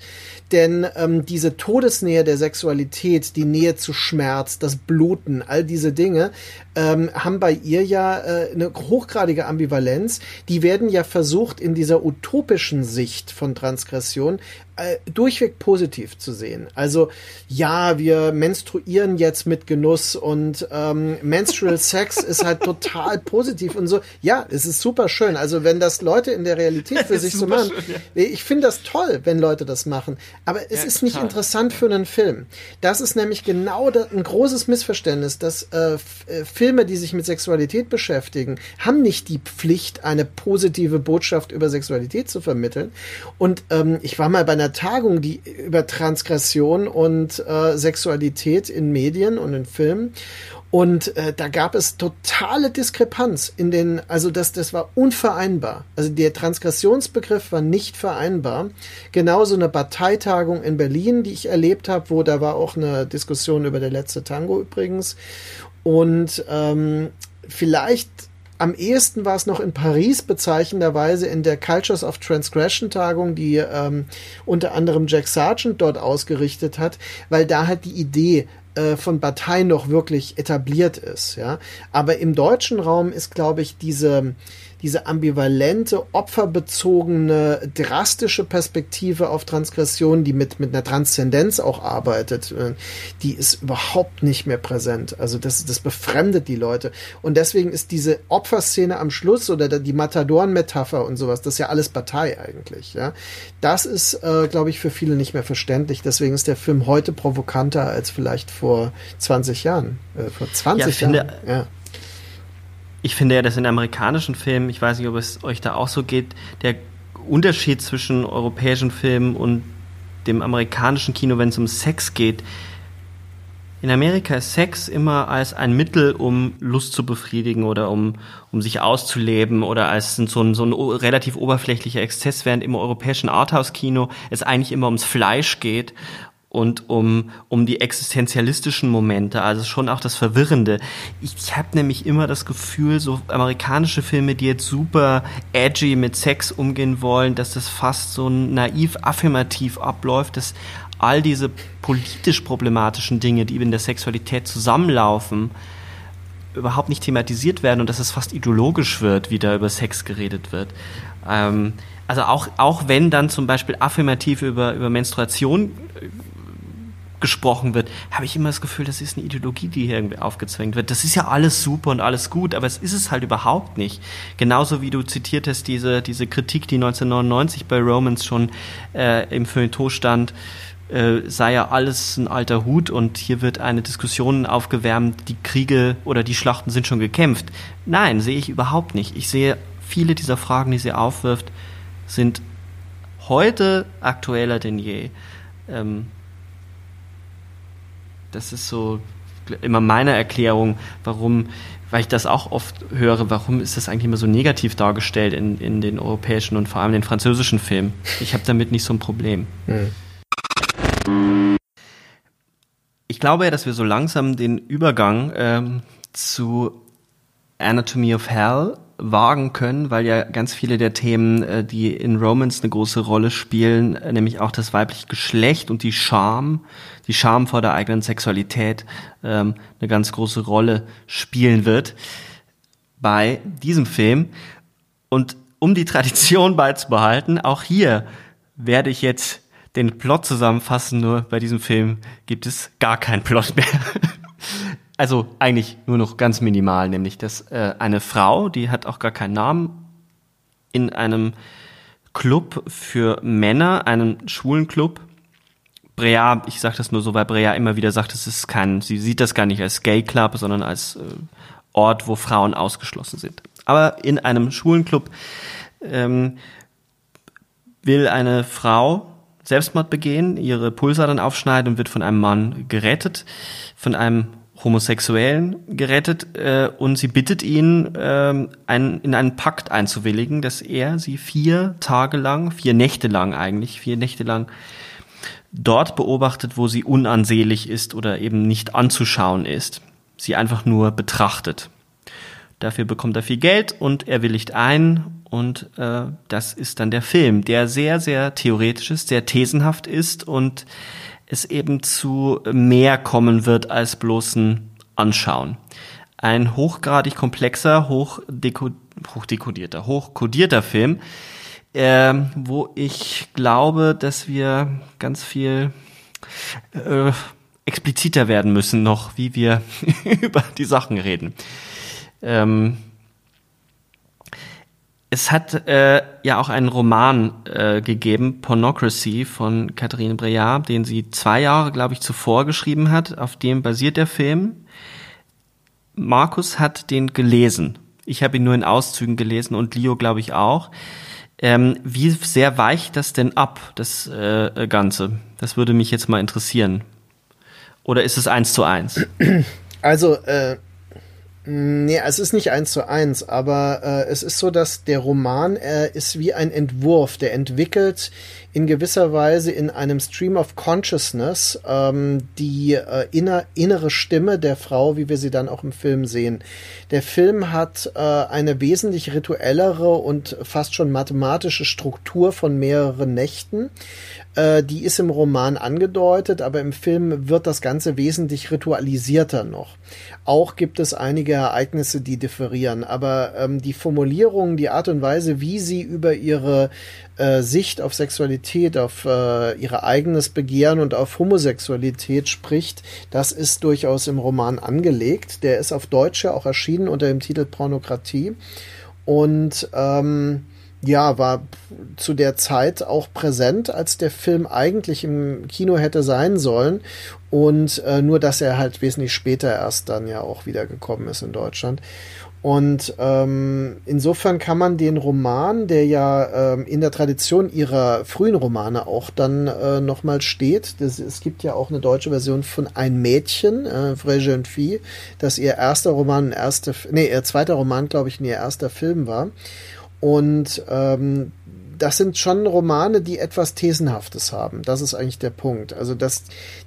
Denn ähm, diese Todesnähe der Sexualität, die Nähe zu Schmerz, das Bluten, all diese Dinge ähm, haben bei ihr ja äh, eine hochgradige Ambivalenz. Die werden ja versucht, in dieser utopischen Sicht von Transgression äh, durchweg positiv zu sehen. Also ja, wir menstruieren jetzt mit Genuss und ähm, Menstrual Sex ist halt total positiv und so. Ja, es ist super schön. Also wenn das Leute in der Realität für sich so machen, schön, ja. ich finde das toll, wenn Leute das machen. Aber es ja, ist total. nicht interessant für einen Film. Das ist nämlich genau da, ein großes Missverständnis, dass äh, äh, Filme, die sich mit Sexualität beschäftigen, haben nicht die Pflicht, eine positive Botschaft über Sexualität zu vermitteln. Und ähm, ich war mal bei einer einer Tagung, die über Transgression und äh, Sexualität in Medien und in Filmen. Und äh, da gab es totale Diskrepanz in den, also das, das war unvereinbar. Also der Transgressionsbegriff war nicht vereinbar. Genauso eine Parteitagung in Berlin, die ich erlebt habe, wo da war auch eine Diskussion über der letzte Tango übrigens. Und ähm, vielleicht am ehesten war es noch in Paris bezeichnenderweise in der Cultures of Transgression Tagung, die ähm, unter anderem Jack Sargent dort ausgerichtet hat, weil da halt die Idee äh, von Partei noch wirklich etabliert ist, ja. Aber im deutschen Raum ist, glaube ich, diese diese ambivalente, opferbezogene, drastische Perspektive auf Transgression, die mit, mit einer Transzendenz auch arbeitet, äh, die ist überhaupt nicht mehr präsent. Also das, das befremdet die Leute. Und deswegen ist diese Opferszene am Schluss oder die Matadoren-Metapher und sowas, das ist ja alles Partei eigentlich. Ja? Das ist, äh, glaube ich, für viele nicht mehr verständlich. Deswegen ist der Film heute provokanter als vielleicht vor 20 Jahren. Äh, vor 20 ja, Jahren. ja ich finde ja, dass in amerikanischen Filmen, ich weiß nicht, ob es euch da auch so geht, der Unterschied zwischen europäischen Filmen und dem amerikanischen Kino, wenn es um Sex geht, in Amerika ist Sex immer als ein Mittel, um Lust zu befriedigen oder um, um sich auszuleben oder als so ein, so ein relativ oberflächlicher Exzess, während im europäischen Arthouse-Kino es eigentlich immer ums Fleisch geht und um, um die existenzialistischen Momente, also schon auch das Verwirrende. Ich, ich habe nämlich immer das Gefühl, so amerikanische Filme, die jetzt super edgy mit Sex umgehen wollen, dass das fast so naiv affirmativ abläuft, dass all diese politisch problematischen Dinge, die in der Sexualität zusammenlaufen, überhaupt nicht thematisiert werden und dass es fast ideologisch wird, wie da über Sex geredet wird. Ähm, also auch, auch wenn dann zum Beispiel affirmativ über, über Menstruation gesprochen wird, habe ich immer das Gefühl, das ist eine Ideologie, die hier irgendwie aufgezwängt wird. Das ist ja alles super und alles gut, aber es ist es halt überhaupt nicht. Genauso wie du zitiert hast, diese, diese Kritik, die 1999 bei Romans schon äh, im Feuilleton stand, äh, sei ja alles ein alter Hut und hier wird eine Diskussion aufgewärmt, die Kriege oder die Schlachten sind schon gekämpft. Nein, sehe ich überhaupt nicht. Ich sehe viele dieser Fragen, die sie aufwirft, sind heute aktueller denn je. Ähm, das ist so immer meine Erklärung, warum, weil ich das auch oft höre, warum ist das eigentlich immer so negativ dargestellt in, in den europäischen und vor allem den französischen Filmen. Ich habe damit nicht so ein Problem. Hm. Ich glaube ja, dass wir so langsam den Übergang ähm, zu Anatomy of Hell wagen können, weil ja ganz viele der Themen, äh, die in Romans eine große Rolle spielen, äh, nämlich auch das weibliche Geschlecht und die Scham, die Scham vor der eigenen Sexualität ähm, eine ganz große Rolle spielen wird bei diesem Film. Und um die Tradition beizubehalten, auch hier werde ich jetzt den Plot zusammenfassen, nur bei diesem Film gibt es gar keinen Plot mehr. also eigentlich nur noch ganz minimal, nämlich dass äh, eine Frau, die hat auch gar keinen Namen, in einem Club für Männer, einen schwulen Club, Brea, ich sage das nur so, weil Brea immer wieder sagt, es ist kein, sie sieht das gar nicht als Gay Club, sondern als äh, Ort, wo Frauen ausgeschlossen sind. Aber in einem schwulen Club ähm, will eine Frau Selbstmord begehen, ihre Pulsadern aufschneiden und wird von einem Mann gerettet, von einem Homosexuellen gerettet äh, und sie bittet ihn, ähm, ein, in einen Pakt einzuwilligen, dass er sie vier Tage lang, vier Nächte lang eigentlich, vier Nächte lang dort beobachtet, wo sie unansehlich ist oder eben nicht anzuschauen ist. Sie einfach nur betrachtet. Dafür bekommt er viel Geld und er willigt ein und äh, das ist dann der Film, der sehr, sehr theoretisch ist, sehr thesenhaft ist und es eben zu mehr kommen wird als bloßen Anschauen. Ein hochgradig komplexer, hochdeko hochdekodierter, hochkodierter Film, äh, wo ich glaube, dass wir ganz viel äh, expliziter werden müssen noch, wie wir über die Sachen reden. Ähm, es hat äh, ja auch einen Roman äh, gegeben, Pornocracy von Catherine Breillat, den sie zwei Jahre, glaube ich, zuvor geschrieben hat. Auf dem basiert der Film. Markus hat den gelesen. Ich habe ihn nur in Auszügen gelesen und Leo, glaube ich, auch. Ähm, wie sehr weicht das denn ab, das äh, Ganze? Das würde mich jetzt mal interessieren. Oder ist es eins zu eins? Also, äh, Nee, es ist nicht eins zu eins, aber äh, es ist so, dass der Roman äh, ist wie ein Entwurf, der entwickelt in gewisser Weise in einem Stream of Consciousness ähm, die äh, inner, innere Stimme der Frau, wie wir sie dann auch im Film sehen. Der Film hat äh, eine wesentlich rituellere und fast schon mathematische Struktur von mehreren Nächten. Äh, die ist im Roman angedeutet, aber im Film wird das Ganze wesentlich ritualisierter noch. Auch gibt es einige Ereignisse, die differieren, aber ähm, die Formulierung, die Art und Weise, wie sie über ihre äh, Sicht auf Sexualität, auf äh, ihr eigenes Begehren und auf Homosexualität spricht, das ist durchaus im Roman angelegt. Der ist auf Deutsch ja auch erschienen unter dem Titel Pornokratie und ähm, ja, war zu der Zeit auch präsent, als der Film eigentlich im Kino hätte sein sollen. Und äh, nur, dass er halt wesentlich später erst dann ja auch wiedergekommen ist in Deutschland. Und ähm, insofern kann man den Roman, der ja ähm, in der Tradition ihrer frühen Romane auch dann äh, nochmal steht, das, es gibt ja auch eine deutsche Version von Ein Mädchen, äh, Vraie Jeune Fille, das ihr erster Roman, erste, nee, ihr zweiter Roman, glaube ich, in ihr erster Film war. Und ähm, das sind schon Romane, die etwas Thesenhaftes haben. Das ist eigentlich der Punkt. Also dass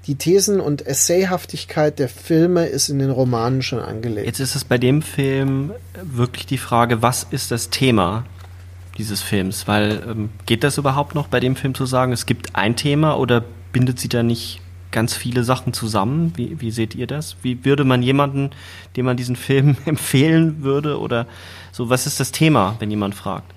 die Thesen- und Essayhaftigkeit der Filme ist in den Romanen schon angelegt. Jetzt ist es bei dem Film wirklich die Frage, was ist das Thema dieses Films? Weil ähm, geht das überhaupt noch bei dem Film zu sagen, es gibt ein Thema oder bindet sie da nicht ganz viele Sachen zusammen? Wie, wie seht ihr das? Wie würde man jemanden, dem man diesen Film empfehlen würde oder so, was ist das Thema, wenn jemand fragt?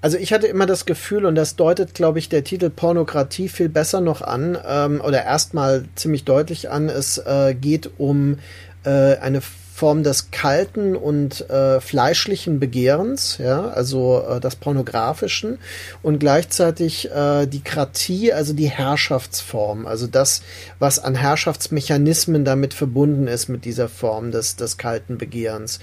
Also ich hatte immer das Gefühl, und das deutet, glaube ich, der Titel Pornokratie viel besser noch an, ähm, oder erstmal ziemlich deutlich an, es äh, geht um äh, eine Form des kalten und äh, fleischlichen Begehrens, ja, also äh, das pornografischen und gleichzeitig äh, die Kratie, also die Herrschaftsform, also das, was an Herrschaftsmechanismen damit verbunden ist mit dieser Form des, des kalten Begehrens.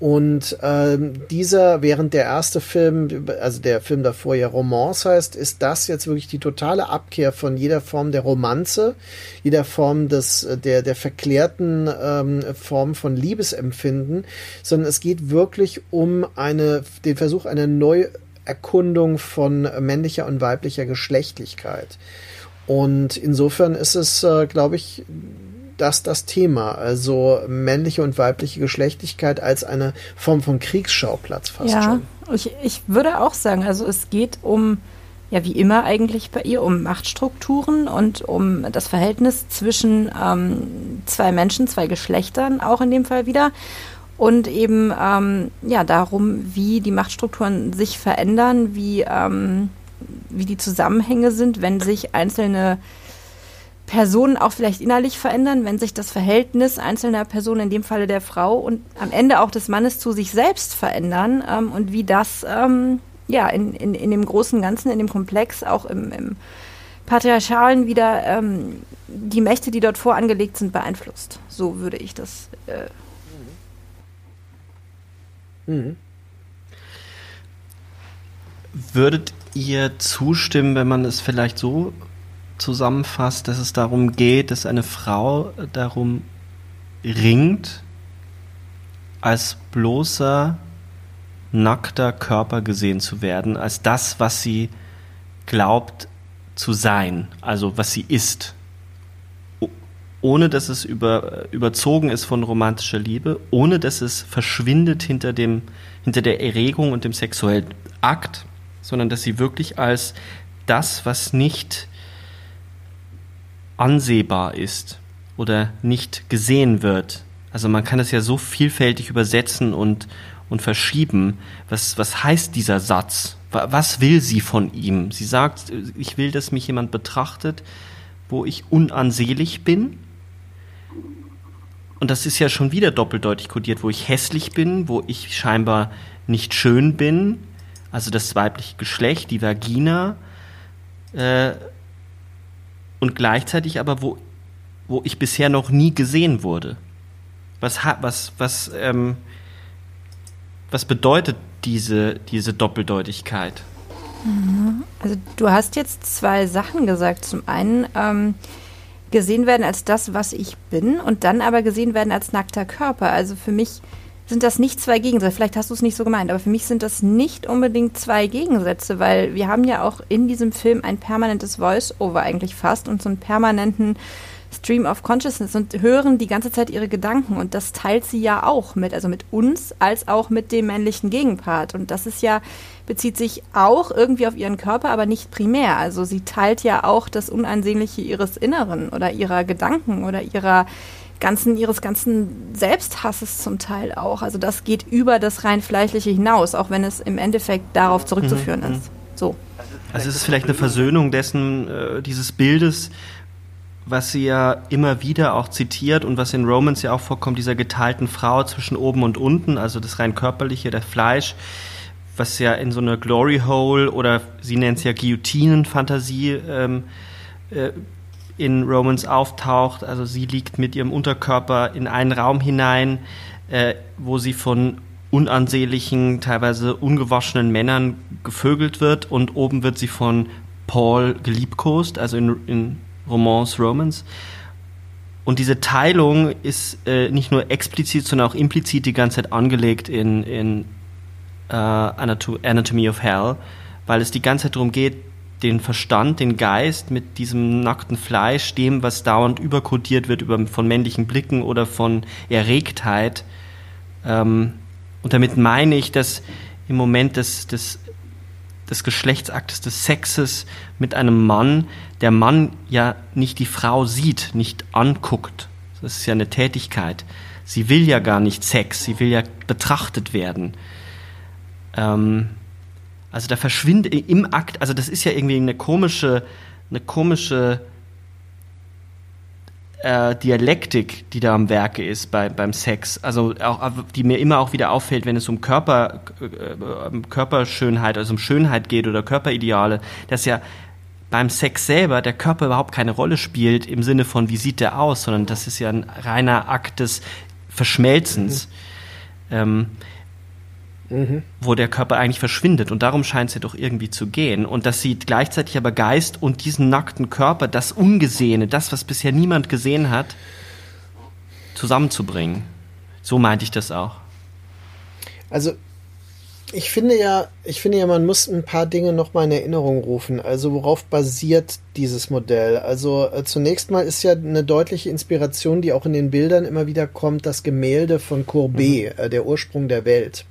Und ähm, dieser, während der erste Film, also der Film davor ja Romance heißt, ist das jetzt wirklich die totale Abkehr von jeder Form der Romanze, jeder Form des, der, der verklärten ähm, Form von Liebesempfinden, sondern es geht wirklich um eine, den Versuch einer Neuerkundung von männlicher und weiblicher Geschlechtlichkeit. Und insofern ist es, äh, glaube ich, das das Thema. Also männliche und weibliche Geschlechtlichkeit als eine Form von Kriegsschauplatz fast ja, schon. Ich, ich würde auch sagen, also es geht um, ja wie immer eigentlich bei ihr, um Machtstrukturen und um das Verhältnis zwischen ähm, zwei Menschen, zwei Geschlechtern, auch in dem Fall wieder. Und eben ähm, ja darum, wie die Machtstrukturen sich verändern, wie, ähm, wie die Zusammenhänge sind, wenn sich einzelne Personen auch vielleicht innerlich verändern, wenn sich das Verhältnis einzelner Personen, in dem Falle der Frau und am Ende auch des Mannes zu sich selbst verändern ähm, und wie das ähm, ja in, in, in dem großen Ganzen, in dem Komplex, auch im, im Patriarchalen wieder ähm, die Mächte, die dort vorangelegt sind, beeinflusst. So würde ich das. Äh mhm. Würdet ihr zustimmen, wenn man es vielleicht so zusammenfasst, dass es darum geht, dass eine Frau darum ringt, als bloßer, nackter Körper gesehen zu werden, als das, was sie glaubt zu sein, also was sie ist. Ohne dass es über, überzogen ist von romantischer Liebe, ohne dass es verschwindet hinter, dem, hinter der Erregung und dem sexuellen Akt, sondern dass sie wirklich als das, was nicht ansehbar ist oder nicht gesehen wird. Also man kann es ja so vielfältig übersetzen und, und verschieben. Was, was heißt dieser Satz? Was will sie von ihm? Sie sagt, ich will, dass mich jemand betrachtet, wo ich unansehlich bin. Und das ist ja schon wieder doppeldeutig kodiert, wo ich hässlich bin, wo ich scheinbar nicht schön bin, also das weibliche Geschlecht, die Vagina, äh, und gleichzeitig aber, wo, wo ich bisher noch nie gesehen wurde. Was, was, was, ähm, was bedeutet diese, diese Doppeldeutigkeit? Mhm. Also du hast jetzt zwei Sachen gesagt. Zum einen ähm, gesehen werden als das, was ich bin und dann aber gesehen werden als nackter Körper. Also für mich sind das nicht zwei Gegensätze. Vielleicht hast du es nicht so gemeint, aber für mich sind das nicht unbedingt zwei Gegensätze, weil wir haben ja auch in diesem Film ein permanentes Voice-Over eigentlich fast und so einen permanenten Stream of Consciousness und hören die ganze Zeit ihre Gedanken und das teilt sie ja auch mit, also mit uns als auch mit dem männlichen Gegenpart und das ist ja bezieht sich auch irgendwie auf ihren Körper, aber nicht primär. Also sie teilt ja auch das Unansehnliche ihres Inneren oder ihrer Gedanken oder ihrer ganzen, ihres ganzen Selbsthasses zum Teil auch. Also das geht über das rein Fleischliche hinaus, auch wenn es im Endeffekt darauf zurückzuführen mhm. ist. So. Also es ist vielleicht eine Versöhnung dessen, äh, dieses Bildes, was sie ja immer wieder auch zitiert und was in Romans ja auch vorkommt, dieser geteilten Frau zwischen oben und unten, also das rein körperliche, der Fleisch, was ja in so einer Glory Hole oder sie nennt es ja Guillotinen-Fantasie ähm, äh, in Romans auftaucht. Also sie liegt mit ihrem Unterkörper in einen Raum hinein, äh, wo sie von unansehnlichen, teilweise ungewaschenen Männern gevögelt wird und oben wird sie von Paul geliebkost, also in, in Romance, Romans. Und diese Teilung ist äh, nicht nur explizit, sondern auch implizit die ganze Zeit angelegt in, in äh, Anatomy of Hell, weil es die ganze Zeit darum geht, den Verstand, den Geist mit diesem nackten Fleisch, dem, was dauernd überkodiert wird über, von männlichen Blicken oder von Erregtheit. Ähm, und damit meine ich, dass im Moment des, des, des Geschlechtsaktes, des Sexes mit einem Mann, der Mann ja nicht die Frau sieht, nicht anguckt. Das ist ja eine Tätigkeit. Sie will ja gar nicht Sex, sie will ja betrachtet werden. Ähm, also da verschwindet im Akt, also das ist ja irgendwie eine komische, eine komische äh, Dialektik, die da am Werke ist bei, beim Sex. Also auch, die mir immer auch wieder auffällt, wenn es um Körper, äh, Körperschönheit, also um Schönheit geht oder Körperideale, dass ja beim Sex selber der Körper überhaupt keine Rolle spielt im Sinne von, wie sieht der aus, sondern das ist ja ein reiner Akt des Verschmelzens. Mhm. Ähm, Mhm. wo der Körper eigentlich verschwindet. Und darum scheint es ja doch irgendwie zu gehen. Und das sieht gleichzeitig aber Geist und diesen nackten Körper, das Ungesehene, das, was bisher niemand gesehen hat, zusammenzubringen. So meinte ich das auch. Also ich finde ja, ich finde ja, man muss ein paar Dinge nochmal in Erinnerung rufen. Also worauf basiert dieses Modell? Also äh, zunächst mal ist ja eine deutliche Inspiration, die auch in den Bildern immer wieder kommt, das Gemälde von Courbet, mhm. äh, der Ursprung der Welt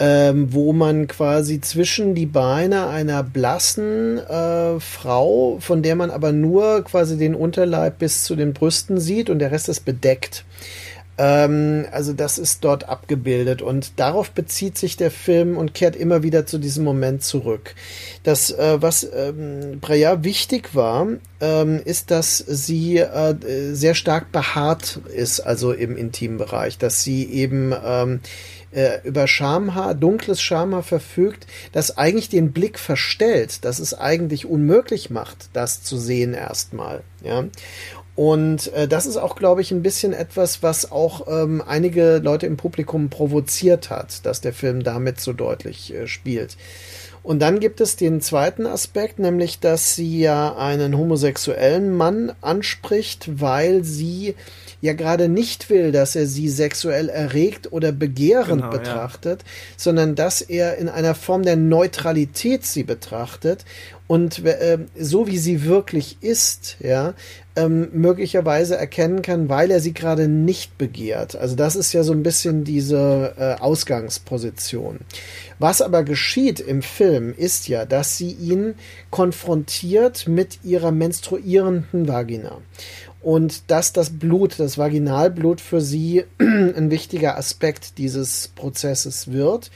ähm, wo man quasi zwischen die Beine einer blassen äh, Frau, von der man aber nur quasi den Unterleib bis zu den Brüsten sieht und der Rest ist bedeckt. Ähm, also das ist dort abgebildet und darauf bezieht sich der Film und kehrt immer wieder zu diesem Moment zurück. Das, äh, was ähm, Breya wichtig war, ähm, ist, dass sie äh, sehr stark behaart ist, also im intimen Bereich, dass sie eben ähm, äh, über Schamhaar, dunkles Schamhaar verfügt, das eigentlich den Blick verstellt, dass es eigentlich unmöglich macht, das zu sehen erstmal. Ja. Und äh, das ist auch, glaube ich, ein bisschen etwas, was auch ähm, einige Leute im Publikum provoziert hat, dass der Film damit so deutlich äh, spielt. Und dann gibt es den zweiten Aspekt, nämlich, dass sie ja einen homosexuellen Mann anspricht, weil sie ja gerade nicht will, dass er sie sexuell erregt oder begehrend genau, betrachtet, ja. sondern dass er in einer Form der Neutralität sie betrachtet und äh, so wie sie wirklich ist, ja, ähm, möglicherweise erkennen kann, weil er sie gerade nicht begehrt. Also das ist ja so ein bisschen diese äh, Ausgangsposition. Was aber geschieht im Film ist ja, dass sie ihn konfrontiert mit ihrer menstruierenden Vagina und dass das Blut, das Vaginalblut für sie ein wichtiger Aspekt dieses Prozesses wird.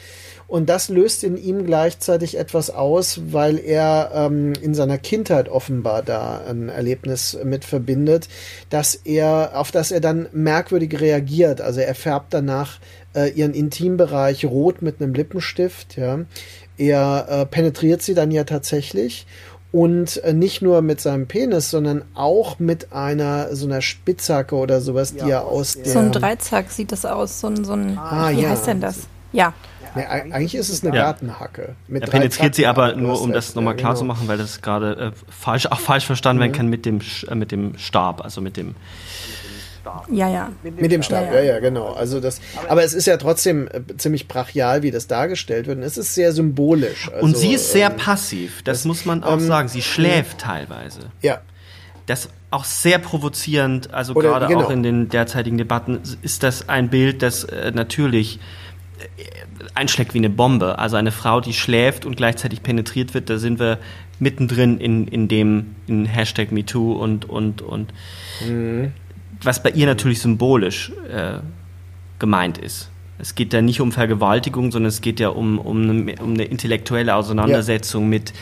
Und das löst in ihm gleichzeitig etwas aus, weil er ähm, in seiner Kindheit offenbar da ein Erlebnis mit verbindet, dass er, auf das er dann merkwürdig reagiert. Also er färbt danach äh, ihren Intimbereich rot mit einem Lippenstift, ja. Er äh, penetriert sie dann ja tatsächlich und äh, nicht nur mit seinem Penis, sondern auch mit einer so einer Spitzhacke oder sowas, ja, die er aus der so ein Dreizack sieht das aus, so ein so ein ah, wie ja. heißt denn das? Ja. Nee, eigentlich ist es eine ja. Gartenhacke. er penetriert sie aber nur, um das nochmal klar genau. zu machen, weil das gerade äh, falsch, auch falsch verstanden mhm. werden kann mit dem, äh, mit dem Stab, also mit dem Stab. Ja, ja. Mit dem Stab, ja, ja, ja, genau. Also das, aber es ist ja trotzdem äh, ziemlich brachial, wie das dargestellt wird. Und es ist sehr symbolisch. Also, und sie ist sehr ähm, passiv, das, das, muss man auch ähm, sagen. Sie schläft teilweise. Ja. Das auch sehr provozierend, also Oder, gerade genau. auch in den derzeitigen Debatten, ist das ein Bild, das äh, natürlich äh, einschlägt wie eine Bombe. Also eine Frau, die schläft und gleichzeitig penetriert wird, da sind wir mittendrin in, in dem in Hashtag MeToo und und und mhm was bei ihr natürlich symbolisch äh, gemeint ist. Es geht ja nicht um Vergewaltigung, sondern es geht ja um, um, eine, um eine intellektuelle Auseinandersetzung ja. mit,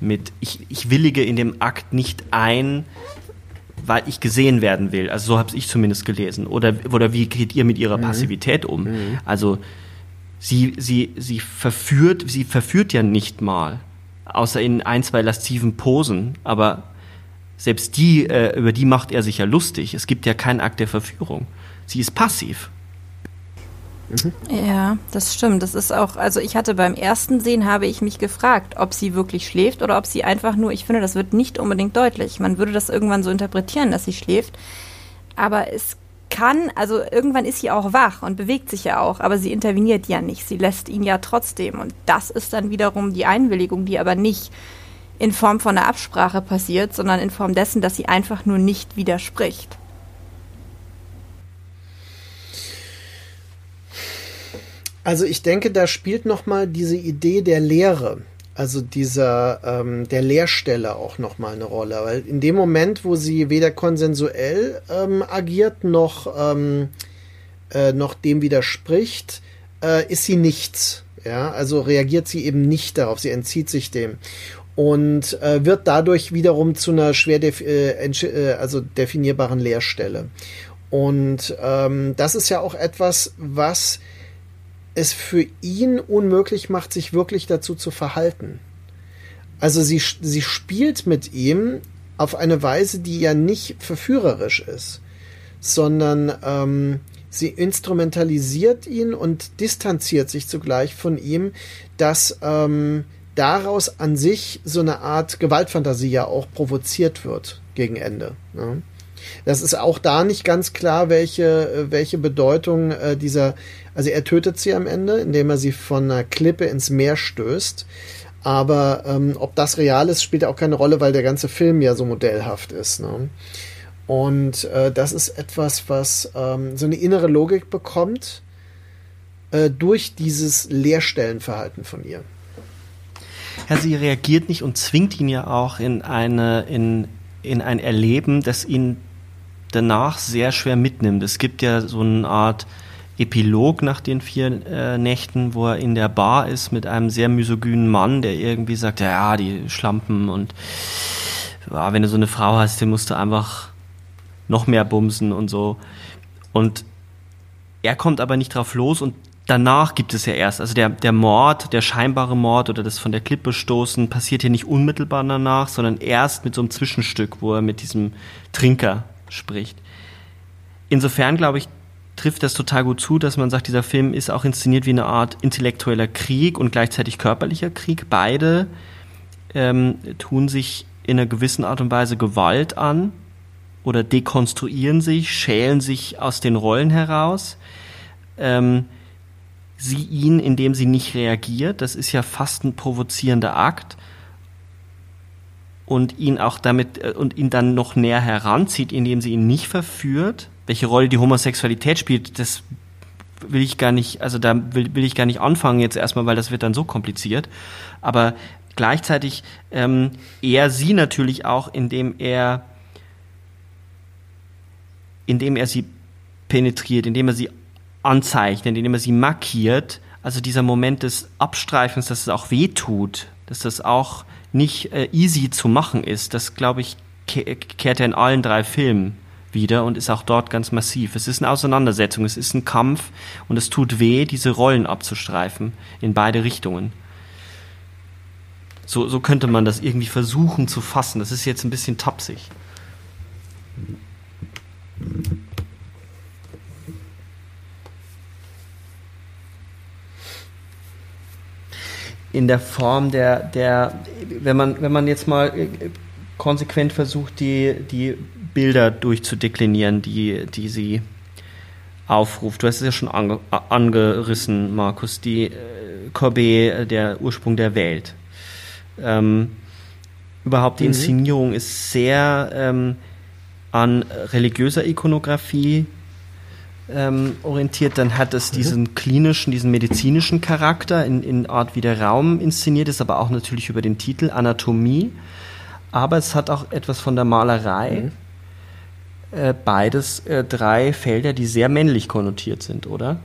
mit ich, ich willige in dem Akt nicht ein, weil ich gesehen werden will. Also so habe ich zumindest gelesen. Oder, oder wie geht ihr mit ihrer mhm. Passivität um? Mhm. Also sie, sie, sie verführt, sie verführt ja nicht mal, außer in ein, zwei lasziven Posen, aber selbst die, äh, über die macht er sich ja lustig. Es gibt ja keinen Akt der Verführung. Sie ist passiv. Mhm. Ja, das stimmt. Das ist auch, also ich hatte beim ersten Sehen habe ich mich gefragt, ob sie wirklich schläft oder ob sie einfach nur, ich finde, das wird nicht unbedingt deutlich. Man würde das irgendwann so interpretieren, dass sie schläft. Aber es kann, also irgendwann ist sie auch wach und bewegt sich ja auch, aber sie interveniert ja nicht. Sie lässt ihn ja trotzdem. Und das ist dann wiederum die Einwilligung, die aber nicht in Form von einer Absprache passiert, sondern in Form dessen, dass sie einfach nur nicht widerspricht. Also ich denke, da spielt noch mal diese Idee der Lehre, also dieser ähm, der Lehrstelle auch noch mal eine Rolle, weil in dem Moment, wo sie weder konsensuell ähm, agiert noch ähm, äh, noch dem widerspricht, äh, ist sie nichts. Ja, also reagiert sie eben nicht darauf, sie entzieht sich dem und äh, wird dadurch wiederum zu einer schwer def äh, äh, also definierbaren Leerstelle. Und ähm, das ist ja auch etwas, was es für ihn unmöglich macht, sich wirklich dazu zu verhalten. Also sie, sie spielt mit ihm auf eine Weise, die ja nicht verführerisch ist, sondern ähm, sie instrumentalisiert ihn und distanziert sich zugleich von ihm, dass ähm, daraus an sich so eine Art Gewaltfantasie ja auch provoziert wird gegen Ende. Ne? Das ist auch da nicht ganz klar, welche, welche Bedeutung äh, dieser, also er tötet sie am Ende, indem er sie von einer Klippe ins Meer stößt. Aber ähm, ob das real ist, spielt auch keine Rolle, weil der ganze Film ja so modellhaft ist. Ne? Und äh, das ist etwas, was ähm, so eine innere Logik bekommt äh, durch dieses Leerstellenverhalten von ihr. Ja, sie reagiert nicht und zwingt ihn ja auch in eine, in, in ein Erleben, das ihn danach sehr schwer mitnimmt. Es gibt ja so eine Art Epilog nach den vier äh, Nächten, wo er in der Bar ist mit einem sehr misogynen Mann, der irgendwie sagt, ja, die Schlampen und ja, wenn du so eine Frau hast, den musst du einfach noch mehr bumsen und so. Und er kommt aber nicht drauf los und danach gibt es ja erst, also der, der Mord, der scheinbare Mord oder das von der Klippe stoßen, passiert hier nicht unmittelbar danach, sondern erst mit so einem Zwischenstück, wo er mit diesem Trinker spricht. Insofern, glaube ich, trifft das total gut zu, dass man sagt, dieser Film ist auch inszeniert wie eine Art intellektueller Krieg und gleichzeitig körperlicher Krieg. Beide ähm, tun sich in einer gewissen Art und Weise Gewalt an oder dekonstruieren sich, schälen sich aus den Rollen heraus. Ähm, sie ihn, indem sie nicht reagiert. Das ist ja fast ein provozierender Akt. Und ihn auch damit, äh, und ihn dann noch näher heranzieht, indem sie ihn nicht verführt. Welche Rolle die Homosexualität spielt, das will ich gar nicht, also da will, will ich gar nicht anfangen jetzt erstmal, weil das wird dann so kompliziert. Aber gleichzeitig ähm, er sie natürlich auch, indem er indem er sie penetriert, indem er sie anzeichnet, indem er sie markiert. Also dieser Moment des Abstreifens, dass es auch weh tut, dass das auch nicht äh, easy zu machen ist, das glaube ich ke kehrt er in allen drei Filmen wieder und ist auch dort ganz massiv. Es ist eine Auseinandersetzung, es ist ein Kampf und es tut weh, diese Rollen abzustreifen in beide Richtungen. So, so könnte man das irgendwie versuchen zu fassen. Das ist jetzt ein bisschen tapsig. In der Form der, der wenn man, wenn man jetzt mal äh, konsequent versucht, die, die Bilder durchzudeklinieren, die, die sie aufruft. Du hast es ja schon ange, angerissen, Markus, die äh, Corbet, der Ursprung der Welt. Ähm, überhaupt die mhm. Inszenierung ist sehr ähm, an religiöser Ikonografie ähm, orientiert, dann hat es mhm. diesen klinischen, diesen medizinischen Charakter in, in Art, wie der Raum inszeniert ist, aber auch natürlich über den Titel Anatomie. Aber es hat auch etwas von der Malerei. Mhm. Äh, beides äh, drei Felder, die sehr männlich konnotiert sind, oder?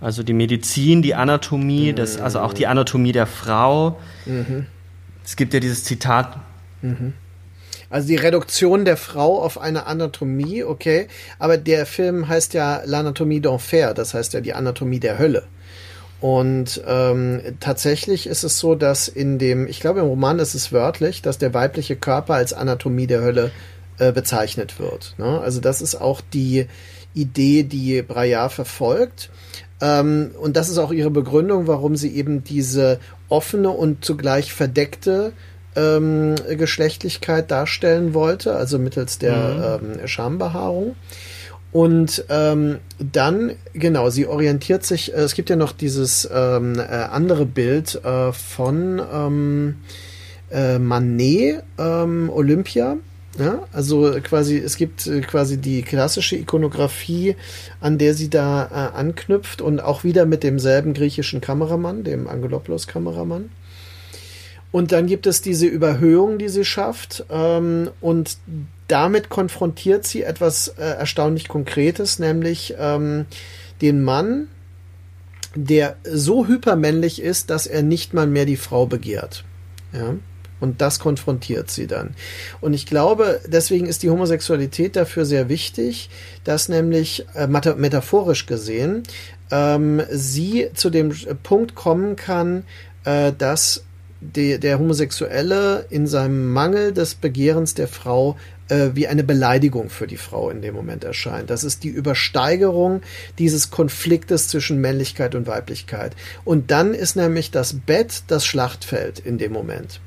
Also die Medizin, die Anatomie, mhm. das, also auch die Anatomie der Frau. Mhm. Es gibt ja dieses Zitat. Also die Reduktion der Frau auf eine Anatomie, okay. Aber der Film heißt ja L'Anatomie d'Enfer, das heißt ja die Anatomie der Hölle. Und ähm, tatsächlich ist es so, dass in dem, ich glaube im Roman ist es wörtlich, dass der weibliche Körper als Anatomie der Hölle äh, bezeichnet wird. Ne? Also das ist auch die Idee, die Braillard verfolgt. Ähm, und das ist auch ihre Begründung, warum sie eben diese offene und zugleich verdeckte ähm, Geschlechtlichkeit darstellen wollte, also mittels der mhm. ähm, Schambehaarung. Und ähm, dann, genau, sie orientiert sich, äh, es gibt ja noch dieses ähm, äh, andere Bild äh, von ähm, äh, Manet, ähm, Olympia. Ja, also quasi, es gibt äh, quasi die klassische Ikonografie, an der sie da äh, anknüpft und auch wieder mit demselben griechischen Kameramann, dem Angelopoulos-Kameramann. Und dann gibt es diese Überhöhung, die sie schafft. Ähm, und damit konfrontiert sie etwas äh, erstaunlich Konkretes, nämlich ähm, den Mann, der so hypermännlich ist, dass er nicht mal mehr die Frau begehrt. Ja. Und das konfrontiert sie dann. Und ich glaube, deswegen ist die Homosexualität dafür sehr wichtig, dass nämlich äh, metaphorisch gesehen ähm, sie zu dem Punkt kommen kann, äh, dass die, der Homosexuelle in seinem Mangel des Begehrens der Frau äh, wie eine Beleidigung für die Frau in dem Moment erscheint. Das ist die Übersteigerung dieses Konfliktes zwischen Männlichkeit und Weiblichkeit. Und dann ist nämlich das Bett das Schlachtfeld in dem Moment.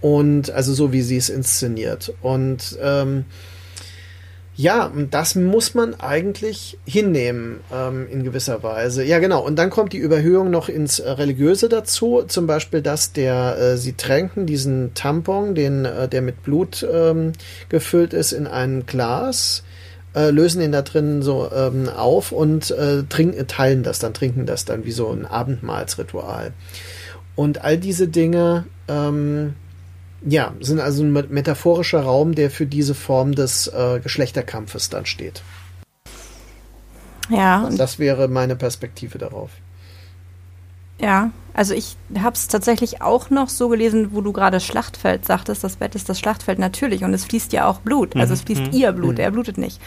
Und also so wie sie es inszeniert. Und ähm, ja, das muss man eigentlich hinnehmen ähm, in gewisser Weise. Ja, genau. Und dann kommt die Überhöhung noch ins äh, Religiöse dazu. Zum Beispiel, dass der äh, sie tränken diesen Tampon, den äh, der mit Blut ähm, gefüllt ist, in ein Glas, äh, lösen ihn da drin so ähm, auf und äh, trinken, teilen das dann, trinken das dann wie so ein Abendmahlsritual. Und all diese Dinge ähm, ja, sind also ein metaphorischer Raum, der für diese Form des äh, Geschlechterkampfes dann steht. Ja. Also das wäre meine Perspektive darauf. Ja, also ich habe es tatsächlich auch noch so gelesen, wo du gerade Schlachtfeld sagtest, das Bett ist das Schlachtfeld natürlich und es fließt ja auch Blut, also es fließt mhm. ihr Blut, mhm. er blutet nicht.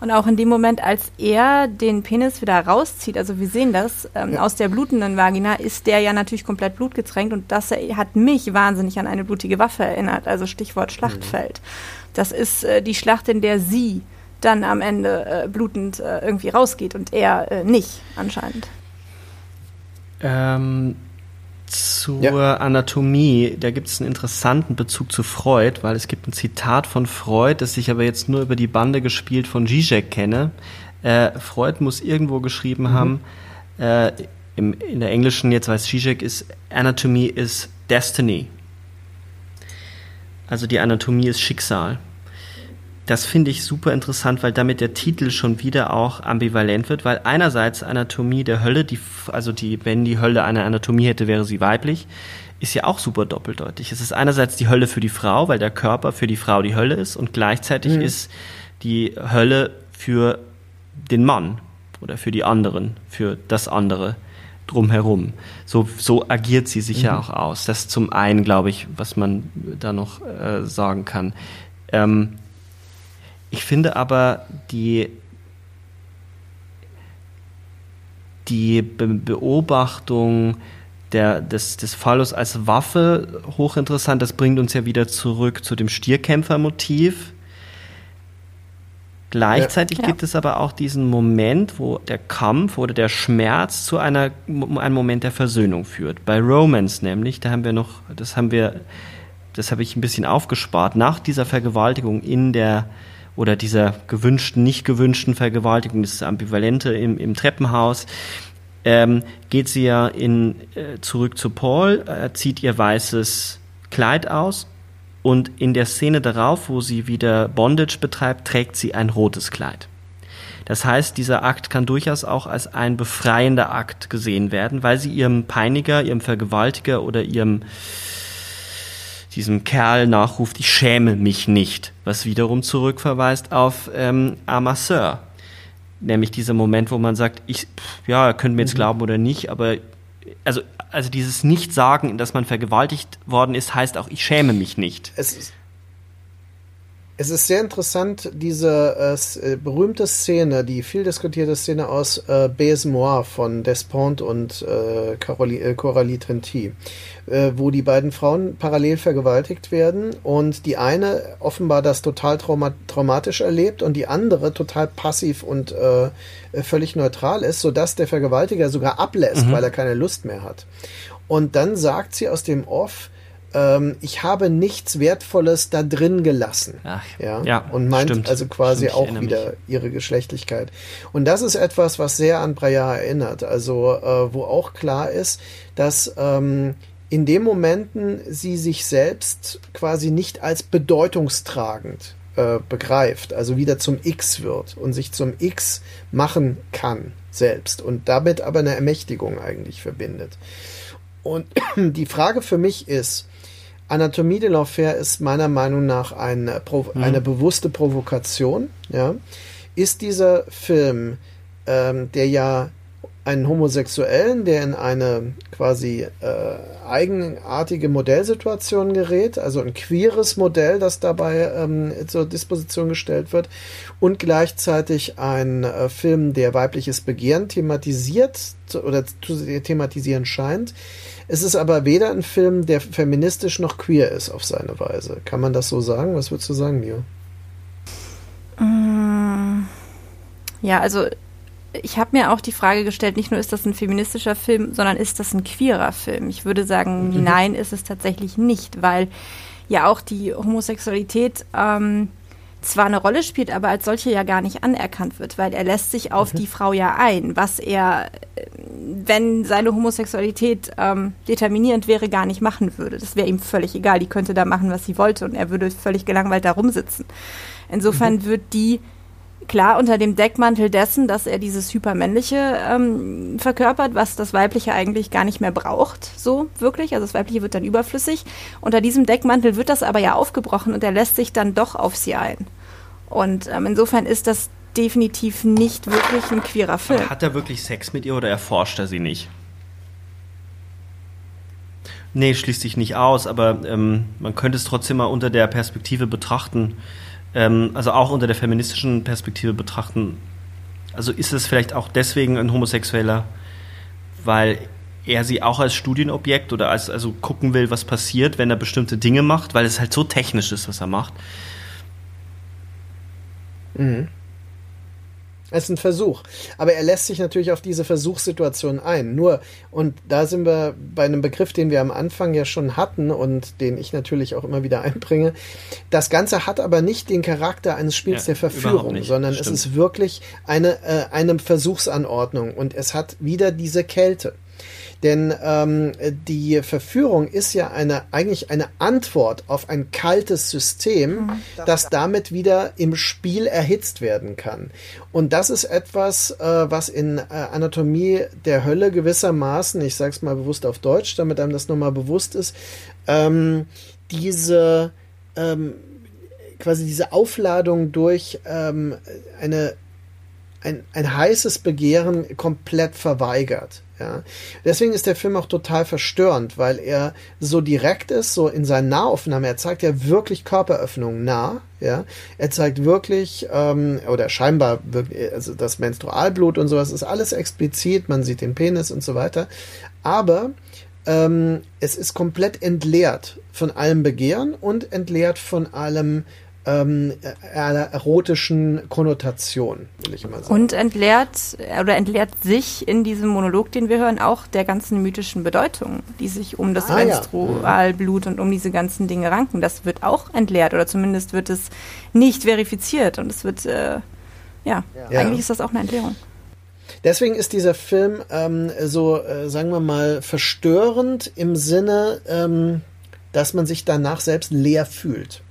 Und auch in dem Moment, als er den Penis wieder rauszieht, also wir sehen das, ähm, ja. aus der blutenden Vagina ist der ja natürlich komplett blutgetränkt und das hat mich wahnsinnig an eine blutige Waffe erinnert, also Stichwort Schlachtfeld. Mhm. Das ist äh, die Schlacht, in der sie dann am Ende äh, blutend äh, irgendwie rausgeht und er äh, nicht, anscheinend. Ähm, zur ja. Anatomie, da gibt es einen interessanten Bezug zu Freud, weil es gibt ein Zitat von Freud, das ich aber jetzt nur über die Bande gespielt von Zizek kenne. Äh, Freud muss irgendwo geschrieben mhm. haben, äh, im, in der englischen, jetzt weiß Zizek, ist Anatomy is Destiny. Also die Anatomie ist Schicksal. Das finde ich super interessant, weil damit der Titel schon wieder auch ambivalent wird, weil einerseits Anatomie der Hölle, die, also die, wenn die Hölle eine Anatomie hätte, wäre sie weiblich, ist ja auch super doppeldeutig. Es ist einerseits die Hölle für die Frau, weil der Körper für die Frau die Hölle ist und gleichzeitig mhm. ist die Hölle für den Mann oder für die anderen, für das andere drumherum. So, so agiert sie sich mhm. ja auch aus. Das zum einen, glaube ich, was man da noch äh, sagen kann. Ähm, ich finde aber die, die Be Beobachtung der, des, des Phallus als Waffe hochinteressant. Das bringt uns ja wieder zurück zu dem Stierkämpfermotiv. Gleichzeitig ja. gibt es aber auch diesen Moment, wo der Kampf oder der Schmerz zu einer, einem Moment der Versöhnung führt. Bei Romance nämlich, da haben wir noch, das haben wir, das habe ich ein bisschen aufgespart, nach dieser Vergewaltigung in der oder dieser gewünschten, nicht gewünschten Vergewaltigung, das Ambivalente im, im Treppenhaus, ähm, geht sie ja in, äh, zurück zu Paul, äh, zieht ihr weißes Kleid aus und in der Szene darauf, wo sie wieder Bondage betreibt, trägt sie ein rotes Kleid. Das heißt, dieser Akt kann durchaus auch als ein befreiender Akt gesehen werden, weil sie ihrem Peiniger, ihrem Vergewaltiger oder ihrem diesem Kerl nachruft, ich schäme mich nicht, was wiederum zurückverweist auf ähm, Amasseur. Nämlich dieser Moment, wo man sagt, ich, ja, könnt mir jetzt mhm. glauben oder nicht, aber also, also dieses Nicht-Sagen, dass man vergewaltigt worden ist, heißt auch, ich schäme mich nicht. Es ist es ist sehr interessant, diese äh, äh, berühmte Szene, die viel diskutierte Szene aus äh, Baies Moir von Despont und äh, Coralie, äh, Coralie Trenti, äh, wo die beiden Frauen parallel vergewaltigt werden und die eine offenbar das total trauma traumatisch erlebt und die andere total passiv und äh, völlig neutral ist, sodass der Vergewaltiger sogar ablässt, mhm. weil er keine Lust mehr hat. Und dann sagt sie aus dem Off, ähm, ich habe nichts Wertvolles da drin gelassen. Ach, ja? ja, und meint stimmt, also quasi stimmt, auch wieder mich. ihre Geschlechtlichkeit. Und das ist etwas, was sehr an Breyer erinnert. Also, äh, wo auch klar ist, dass ähm, in den Momenten sie sich selbst quasi nicht als bedeutungstragend äh, begreift, also wieder zum X wird und sich zum X machen kann selbst und damit aber eine Ermächtigung eigentlich verbindet. Und die Frage für mich ist, Anatomie de l'Enfer ist meiner Meinung nach eine, mhm. eine bewusste Provokation. Ja? Ist dieser Film, ähm, der ja einen Homosexuellen, der in eine quasi äh, eigenartige Modellsituation gerät, also ein queeres Modell, das dabei ähm, zur Disposition gestellt wird, und gleichzeitig ein äh, Film, der weibliches Begehren thematisiert oder zu thematisieren scheint, es ist aber weder ein Film, der feministisch noch queer ist auf seine Weise. Kann man das so sagen? Was würdest du sagen, Mio? Mm, ja, also ich habe mir auch die Frage gestellt, nicht nur ist das ein feministischer Film, sondern ist das ein queerer Film? Ich würde sagen, mhm. nein, ist es tatsächlich nicht, weil ja auch die Homosexualität ähm, zwar eine Rolle spielt, aber als solche ja gar nicht anerkannt wird, weil er lässt sich auf mhm. die Frau ja ein, was er, wenn seine Homosexualität ähm, determinierend wäre, gar nicht machen würde. Das wäre ihm völlig egal. Die könnte da machen, was sie wollte und er würde völlig gelangweilt da rumsitzen. Insofern mhm. wird die klar unter dem Deckmantel dessen, dass er dieses hypermännliche ähm, verkörpert, was das Weibliche eigentlich gar nicht mehr braucht, so wirklich. Also das Weibliche wird dann überflüssig. Unter diesem Deckmantel wird das aber ja aufgebrochen und er lässt sich dann doch auf sie ein. Und ähm, insofern ist das definitiv nicht wirklich ein queerer Film. Aber hat er wirklich Sex mit ihr oder erforscht er sie nicht? Nee, schließt sich nicht aus, aber ähm, man könnte es trotzdem mal unter der Perspektive betrachten, ähm, also auch unter der feministischen Perspektive betrachten, also ist es vielleicht auch deswegen ein Homosexueller, weil er sie auch als Studienobjekt oder als also gucken will, was passiert, wenn er bestimmte Dinge macht, weil es halt so technisch ist, was er macht. Mhm. Es ist ein Versuch. Aber er lässt sich natürlich auf diese Versuchssituation ein. Nur, und da sind wir bei einem Begriff, den wir am Anfang ja schon hatten und den ich natürlich auch immer wieder einbringe. Das Ganze hat aber nicht den Charakter eines Spiels ja, der Verführung, sondern Stimmt. es ist wirklich eine, äh, eine Versuchsanordnung und es hat wieder diese Kälte. Denn ähm, die Verführung ist ja eine, eigentlich eine Antwort auf ein kaltes System, mhm. das damit wieder im Spiel erhitzt werden kann. Und das ist etwas, äh, was in äh, Anatomie der Hölle gewissermaßen, ich sage es mal bewusst auf Deutsch, damit einem das nochmal bewusst ist, ähm, diese ähm, quasi diese Aufladung durch ähm, eine ein, ein heißes Begehren komplett verweigert. Ja. Deswegen ist der Film auch total verstörend, weil er so direkt ist, so in seinen Nahaufnahmen. Er zeigt ja wirklich Körperöffnungen nah. Ja. Er zeigt wirklich, ähm, oder scheinbar also das Menstrualblut und sowas ist alles explizit. Man sieht den Penis und so weiter. Aber ähm, es ist komplett entleert von allem Begehren und entleert von allem ähm, einer erotischen Konnotation, will ich immer sagen. Und entleert oder entleert sich in diesem Monolog, den wir hören, auch der ganzen mythischen Bedeutung, die sich um das ah, Menstrualblut ja. und um diese ganzen Dinge ranken. Das wird auch entleert oder zumindest wird es nicht verifiziert und es wird, äh, ja, ja, eigentlich ist das auch eine Entleerung. Deswegen ist dieser Film ähm, so, äh, sagen wir mal, verstörend im Sinne, ähm, dass man sich danach selbst leer fühlt.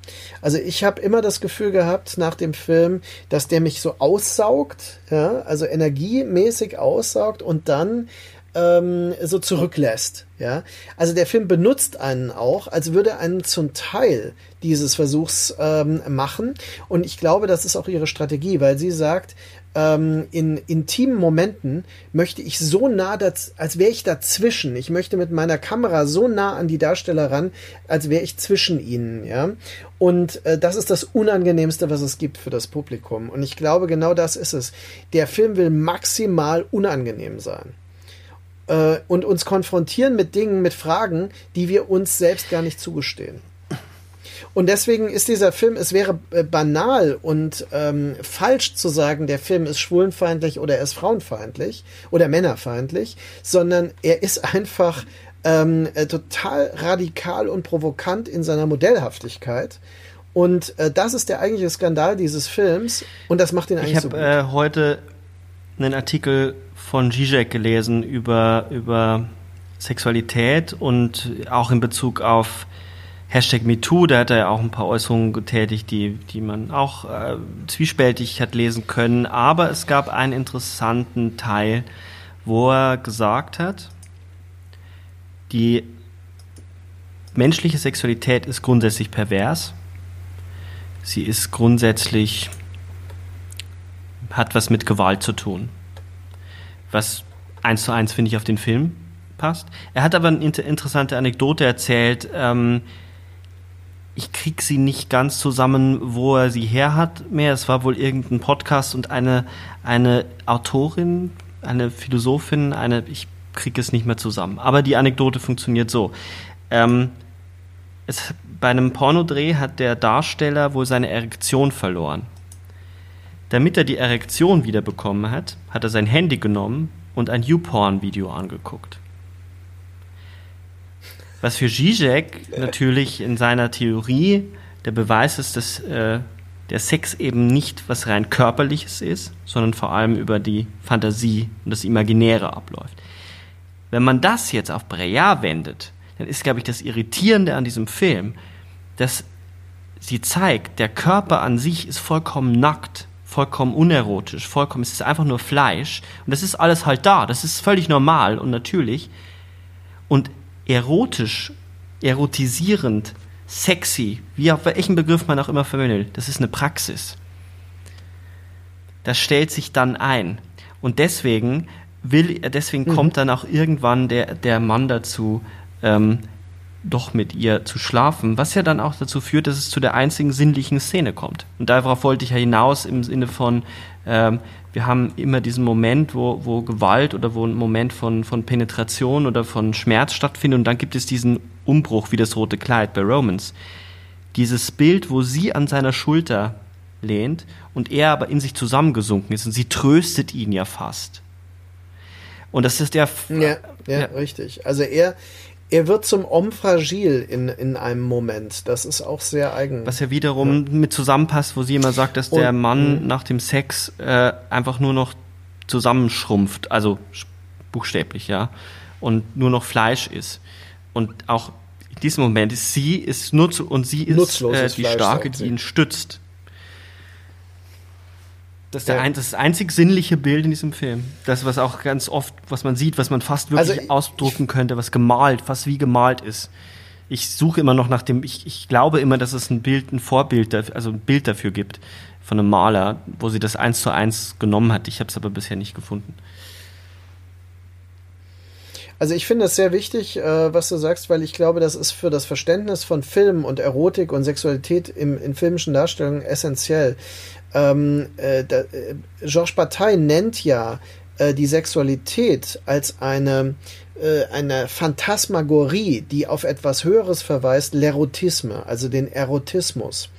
Also ich habe immer das Gefühl gehabt nach dem Film, dass der mich so aussaugt, ja, also energiemäßig aussaugt und dann ähm, so zurücklässt. Ja, also der Film benutzt einen auch, als würde einen zum Teil dieses Versuchs ähm, machen. Und ich glaube, das ist auch ihre Strategie, weil sie sagt, ähm, in intimen Momenten möchte ich so nah, daz als wäre ich dazwischen. Ich möchte mit meiner Kamera so nah an die Darsteller ran, als wäre ich zwischen ihnen. Ja, und äh, das ist das Unangenehmste, was es gibt für das Publikum. Und ich glaube, genau das ist es. Der Film will maximal unangenehm sein äh, und uns konfrontieren mit Dingen, mit Fragen, die wir uns selbst gar nicht zugestehen. Und deswegen ist dieser Film, es wäre äh, banal und ähm, falsch zu sagen, der Film ist schwulenfeindlich oder er ist frauenfeindlich oder männerfeindlich, sondern er ist einfach ähm, äh, total radikal und provokant in seiner Modellhaftigkeit. Und äh, das ist der eigentliche Skandal dieses Films und das macht ihn eigentlich ich hab, so gut. Ich habe äh, heute einen Artikel von Zizek gelesen über, über Sexualität und auch in Bezug auf Hashtag MeToo, da hat er ja auch ein paar Äußerungen getätigt, die, die man auch äh, zwiespältig hat lesen können. Aber es gab einen interessanten Teil, wo er gesagt hat, die menschliche Sexualität ist grundsätzlich pervers. Sie ist grundsätzlich, hat was mit Gewalt zu tun. Was eins zu eins, finde ich, auf den Film passt. Er hat aber eine interessante Anekdote erzählt, ähm, ich krieg sie nicht ganz zusammen, wo er sie her hat mehr. Es war wohl irgendein Podcast und eine, eine Autorin, eine Philosophin, eine, ich krieg es nicht mehr zusammen. Aber die Anekdote funktioniert so. Ähm, es, bei einem Pornodreh hat der Darsteller wohl seine Erektion verloren. Damit er die Erektion wiederbekommen hat, hat er sein Handy genommen und ein YouPorn-Video angeguckt. Was für Zizek natürlich in seiner Theorie der Beweis ist, dass äh, der Sex eben nicht was rein körperliches ist, sondern vor allem über die Fantasie und das Imaginäre abläuft. Wenn man das jetzt auf Breillat wendet, dann ist, glaube ich, das Irritierende an diesem Film, dass sie zeigt, der Körper an sich ist vollkommen nackt, vollkommen unerotisch, vollkommen, es ist einfach nur Fleisch und das ist alles halt da, das ist völlig normal und natürlich. Und erotisch, erotisierend, sexy, wie auf welchen Begriff man auch immer verwendet, das ist eine Praxis. Das stellt sich dann ein. Und deswegen will, deswegen mhm. kommt dann auch irgendwann der, der Mann dazu, ähm, doch mit ihr zu schlafen, was ja dann auch dazu führt, dass es zu der einzigen sinnlichen Szene kommt. Und darauf wollte ich ja hinaus im Sinne von, ähm, wir haben immer diesen Moment, wo, wo Gewalt oder wo ein Moment von, von Penetration oder von Schmerz stattfindet und dann gibt es diesen Umbruch wie das rote Kleid bei Romans. Dieses Bild, wo sie an seiner Schulter lehnt und er aber in sich zusammengesunken ist und sie tröstet ihn ja fast. Und das ist der. Ja, ja, ja. richtig. Also er, er wird zum Homme fragile in, in einem Moment. Das ist auch sehr eigen. Was ja wiederum ja. mit zusammenpasst, wo sie immer sagt, dass und, der Mann mh. nach dem Sex äh, einfach nur noch zusammenschrumpft, also buchstäblich, ja, und nur noch Fleisch ist. Und auch in diesem Moment ist sie ist nutz und sie ist äh, die Fleisch, Starke, die ihn stützt. Das ist, der ein, das, einzig sinnliche Bild in diesem Film. Das, was auch ganz oft, was man sieht, was man fast wirklich also, ausdrucken könnte, was gemalt, fast wie gemalt ist. Ich suche immer noch nach dem, ich, ich glaube immer, dass es ein Bild, ein Vorbild, also ein Bild dafür gibt von einem Maler, wo sie das eins zu eins genommen hat. Ich habe es aber bisher nicht gefunden. Also ich finde es sehr wichtig, äh, was du sagst, weil ich glaube, das ist für das Verständnis von Film und Erotik und Sexualität im, in filmischen Darstellungen essentiell. Ähm, äh, da, äh, Georges Bataille nennt ja äh, die Sexualität als eine, äh, eine Phantasmagorie, die auf etwas Höheres verweist, L'Erotisme, also den Erotismus.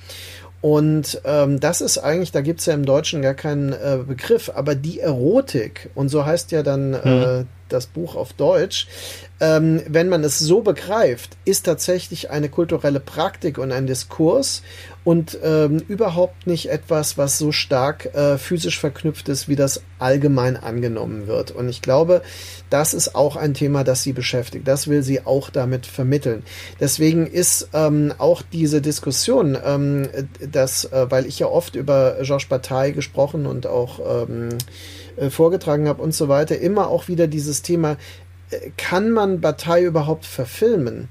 Und ähm, das ist eigentlich, da gibt es ja im Deutschen gar keinen äh, Begriff, aber die Erotik, und so heißt ja dann mhm. das Buch auf Deutsch, ähm, wenn man es so begreift, ist tatsächlich eine kulturelle Praktik und ein Diskurs und ähm, überhaupt nicht etwas, was so stark äh, physisch verknüpft ist, wie das allgemein angenommen wird. Und ich glaube, das ist auch ein Thema, das sie beschäftigt. Das will sie auch damit vermitteln. Deswegen ist ähm, auch diese Diskussion, ähm, dass, äh, weil ich ja oft über Georges Bataille gesprochen und auch ähm, äh, vorgetragen habe und so weiter, immer auch wieder dieses Thema, kann man Bataille überhaupt verfilmen?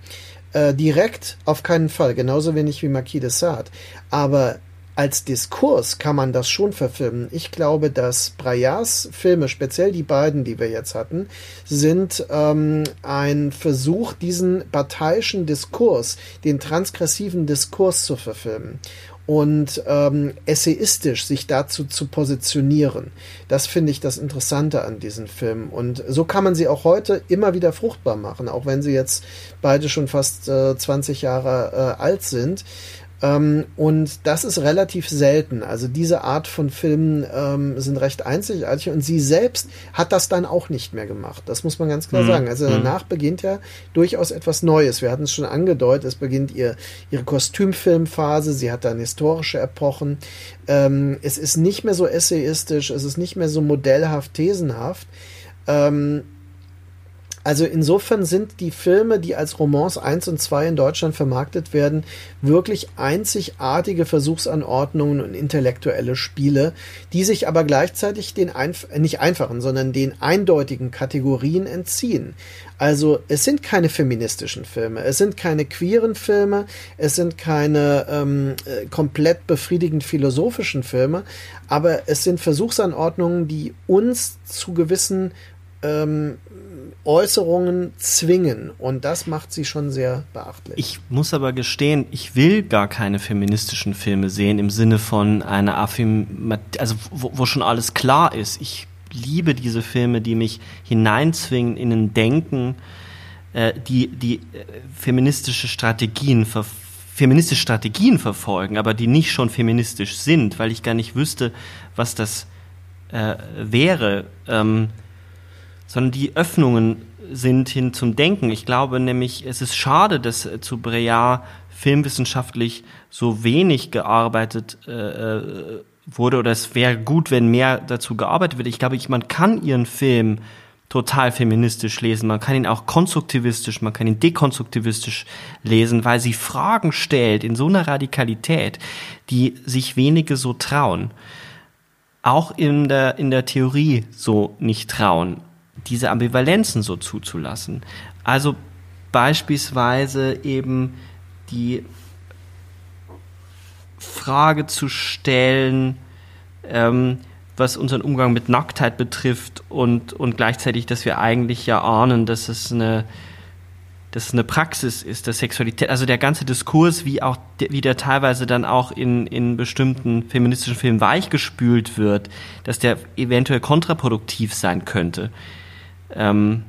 Äh, direkt auf keinen Fall, genauso wenig wie Marquis de Sade. Aber als Diskurs kann man das schon verfilmen. Ich glaube, dass Braillards Filme, speziell die beiden, die wir jetzt hatten, sind ähm, ein Versuch, diesen bataillischen Diskurs, den transgressiven Diskurs zu verfilmen und ähm, essayistisch sich dazu zu positionieren. Das finde ich das Interessante an diesen Filmen. Und so kann man sie auch heute immer wieder fruchtbar machen, auch wenn sie jetzt beide schon fast äh, 20 Jahre äh, alt sind. Ähm, und das ist relativ selten. Also diese Art von Filmen ähm, sind recht einzigartig und sie selbst hat das dann auch nicht mehr gemacht. Das muss man ganz klar mhm. sagen. Also mhm. danach beginnt ja durchaus etwas Neues. Wir hatten es schon angedeutet, es beginnt ihr, ihre Kostümfilmphase, sie hat dann historische Epochen. Ähm, es ist nicht mehr so essayistisch, es ist nicht mehr so modellhaft, thesenhaft. Ähm, also insofern sind die Filme, die als Romans 1 und 2 in Deutschland vermarktet werden, wirklich einzigartige Versuchsanordnungen und intellektuelle Spiele, die sich aber gleichzeitig den einf nicht einfachen, sondern den eindeutigen Kategorien entziehen. Also es sind keine feministischen Filme, es sind keine queeren Filme, es sind keine ähm, äh, komplett befriedigend philosophischen Filme, aber es sind Versuchsanordnungen, die uns zu gewissen ähm, Äußerungen zwingen. Und das macht sie schon sehr beachtlich. Ich muss aber gestehen, ich will gar keine feministischen Filme sehen im Sinne von einer Affirm also wo, wo schon alles klar ist. Ich liebe diese Filme, die mich hineinzwingen in ein Denken, äh, die, die äh, feministische Strategien ver feministische Strategien verfolgen, aber die nicht schon feministisch sind, weil ich gar nicht wüsste, was das äh, wäre. Ähm, sondern die Öffnungen sind hin zum Denken. Ich glaube nämlich, es ist schade, dass äh, zu Breillat filmwissenschaftlich so wenig gearbeitet äh, äh, wurde oder es wäre gut, wenn mehr dazu gearbeitet wird. Ich glaube, ich, man kann ihren Film total feministisch lesen. Man kann ihn auch konstruktivistisch, man kann ihn dekonstruktivistisch lesen, weil sie Fragen stellt in so einer Radikalität, die sich wenige so trauen. Auch in der, in der Theorie so nicht trauen diese Ambivalenzen so zuzulassen. Also beispielsweise eben die Frage zu stellen, ähm, was unseren Umgang mit Nacktheit betrifft und, und gleichzeitig, dass wir eigentlich ja ahnen, dass es eine, dass es eine Praxis ist, der Sexualität, also der ganze Diskurs, wie auch, wie der teilweise dann auch in, in bestimmten feministischen Filmen weichgespült wird, dass der eventuell kontraproduktiv sein könnte. Ähm,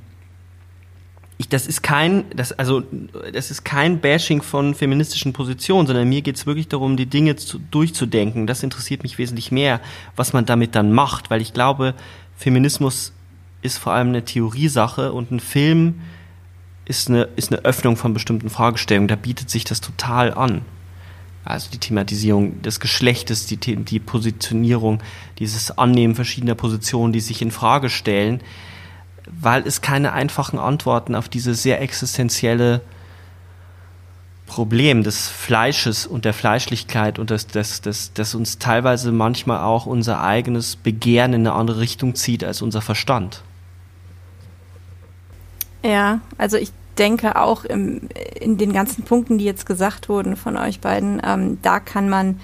ich, das ist kein, das, also, das ist kein Bashing von feministischen Positionen, sondern mir geht's wirklich darum, die Dinge zu, durchzudenken. Das interessiert mich wesentlich mehr, was man damit dann macht, weil ich glaube, Feminismus ist vor allem eine Theoriesache und ein Film ist eine, ist eine Öffnung von bestimmten Fragestellungen. Da bietet sich das total an. Also die Thematisierung des Geschlechtes, die, die Positionierung, dieses Annehmen verschiedener Positionen, die sich in Frage stellen weil es keine einfachen Antworten auf diese sehr existenzielle Problem des Fleisches und der Fleischlichkeit und das, das, das, das uns teilweise manchmal auch unser eigenes Begehren in eine andere Richtung zieht als unser Verstand. Ja, also ich denke auch im, in den ganzen Punkten, die jetzt gesagt wurden von euch beiden, ähm, da kann man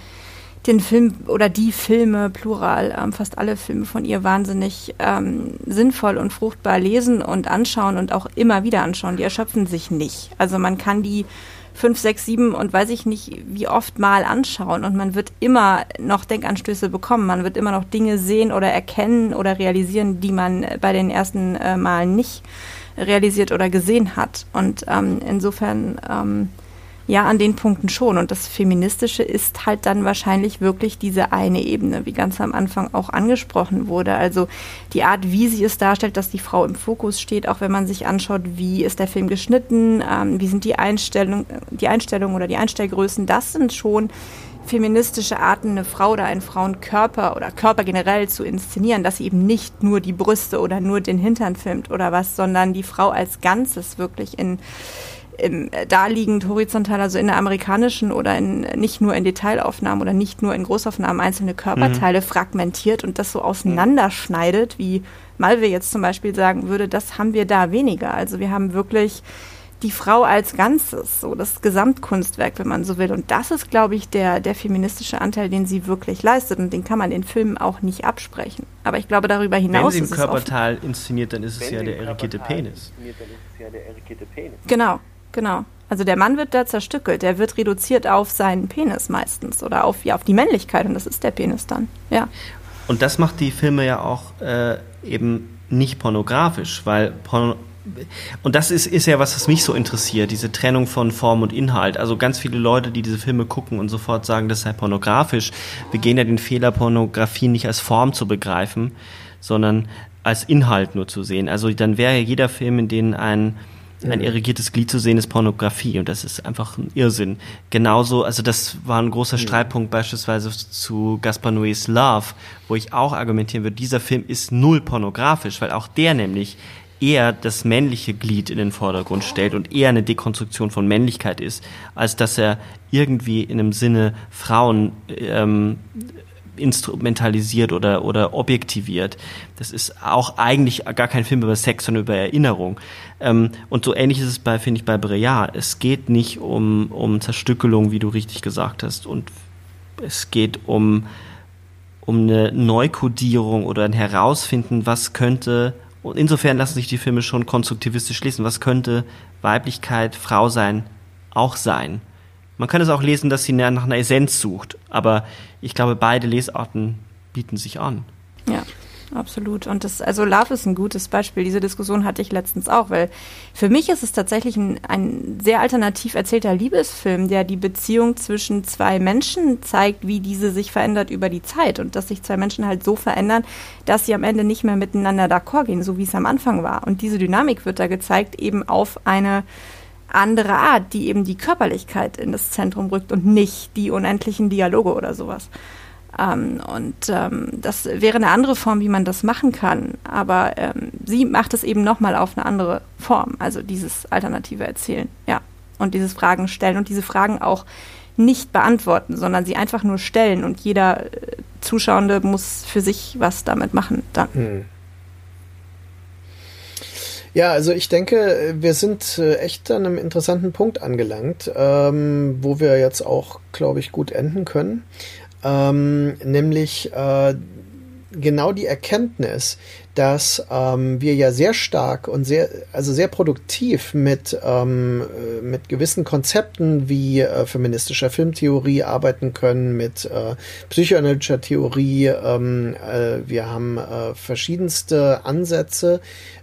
den Film oder die Filme, plural, ähm, fast alle Filme von ihr wahnsinnig ähm, sinnvoll und fruchtbar lesen und anschauen und auch immer wieder anschauen. Die erschöpfen sich nicht. Also man kann die fünf, sechs, sieben und weiß ich nicht wie oft mal anschauen und man wird immer noch Denkanstöße bekommen. Man wird immer noch Dinge sehen oder erkennen oder realisieren, die man bei den ersten äh, Malen nicht realisiert oder gesehen hat. Und ähm, insofern ähm, ja, an den Punkten schon. Und das Feministische ist halt dann wahrscheinlich wirklich diese eine Ebene, wie ganz am Anfang auch angesprochen wurde. Also die Art, wie sie es darstellt, dass die Frau im Fokus steht, auch wenn man sich anschaut, wie ist der Film geschnitten, ähm, wie sind die Einstellungen, die Einstellungen oder die Einstellgrößen, das sind schon feministische Arten, eine Frau oder einen Frauenkörper oder Körper generell zu inszenieren, dass sie eben nicht nur die Brüste oder nur den Hintern filmt oder was, sondern die Frau als Ganzes wirklich in im, daliegend horizontal, also in der amerikanischen oder in, nicht nur in Detailaufnahmen oder nicht nur in Großaufnahmen einzelne Körperteile mhm. fragmentiert und das so auseinanderschneidet, wie Malve jetzt zum Beispiel sagen würde, das haben wir da weniger. Also wir haben wirklich die Frau als Ganzes, so das Gesamtkunstwerk, wenn man so will. Und das ist, glaube ich, der, der feministische Anteil, den sie wirklich leistet. Und den kann man den Filmen auch nicht absprechen. Aber ich glaube, darüber hinaus. Wenn sie im Körperteil inszeniert, dann ist es ja der erigierte Penis. Genau, Genau. Also der Mann wird da zerstückelt, der wird reduziert auf seinen Penis meistens oder auf, ja, auf die Männlichkeit und das ist der Penis dann, ja. Und das macht die Filme ja auch äh, eben nicht pornografisch, weil Porno und das ist, ist ja was, was mich so interessiert, diese Trennung von Form und Inhalt. Also ganz viele Leute, die diese Filme gucken und sofort sagen, das sei pornografisch, begehen ja den Fehler, Pornografie nicht als Form zu begreifen, sondern als Inhalt nur zu sehen. Also dann wäre jeder Film, in dem ein ein irrigiertes Glied zu sehen ist Pornografie. Und das ist einfach ein Irrsinn. Genauso, also das war ein großer Streitpunkt beispielsweise zu Gaspar Noés Love, wo ich auch argumentieren würde, dieser Film ist null pornografisch, weil auch der nämlich eher das männliche Glied in den Vordergrund stellt und eher eine Dekonstruktion von Männlichkeit ist, als dass er irgendwie in einem Sinne Frauen ähm, instrumentalisiert oder, oder objektiviert. Das ist auch eigentlich gar kein Film über Sex, sondern über Erinnerung. Ähm, und so ähnlich ist es bei, finde ich, bei Breillat. Es geht nicht um, um Zerstückelung, wie du richtig gesagt hast. Und es geht um, um eine Neukodierung oder ein Herausfinden, was könnte, und insofern lassen sich die Filme schon konstruktivistisch lesen, was könnte Weiblichkeit, Frau sein, auch sein. Man kann es auch lesen, dass sie nach einer Essenz sucht, aber ich glaube, beide Lesarten bieten sich an. Ja, absolut. Und das, also Love ist ein gutes Beispiel. Diese Diskussion hatte ich letztens auch, weil für mich ist es tatsächlich ein, ein sehr alternativ erzählter Liebesfilm, der die Beziehung zwischen zwei Menschen zeigt, wie diese sich verändert über die Zeit und dass sich zwei Menschen halt so verändern, dass sie am Ende nicht mehr miteinander d'accord gehen, so wie es am Anfang war. Und diese Dynamik wird da gezeigt eben auf eine andere Art, die eben die Körperlichkeit in das Zentrum rückt und nicht die unendlichen Dialoge oder sowas. Ähm, und ähm, das wäre eine andere Form, wie man das machen kann. Aber ähm, sie macht es eben nochmal auf eine andere Form, also dieses alternative Erzählen, ja. Und dieses Fragen stellen und diese Fragen auch nicht beantworten, sondern sie einfach nur stellen und jeder äh, Zuschauende muss für sich was damit machen dann. Hm. Ja, also ich denke, wir sind äh, echt an einem interessanten Punkt angelangt, ähm, wo wir jetzt auch, glaube ich, gut enden können. Ähm, nämlich äh, genau die Erkenntnis, dass ähm, wir ja sehr stark und sehr, also sehr produktiv mit, ähm, äh, mit gewissen Konzepten wie äh, feministischer Filmtheorie arbeiten können, mit äh, psychoanalytischer Theorie. Ähm, äh, wir haben äh, verschiedenste Ansätze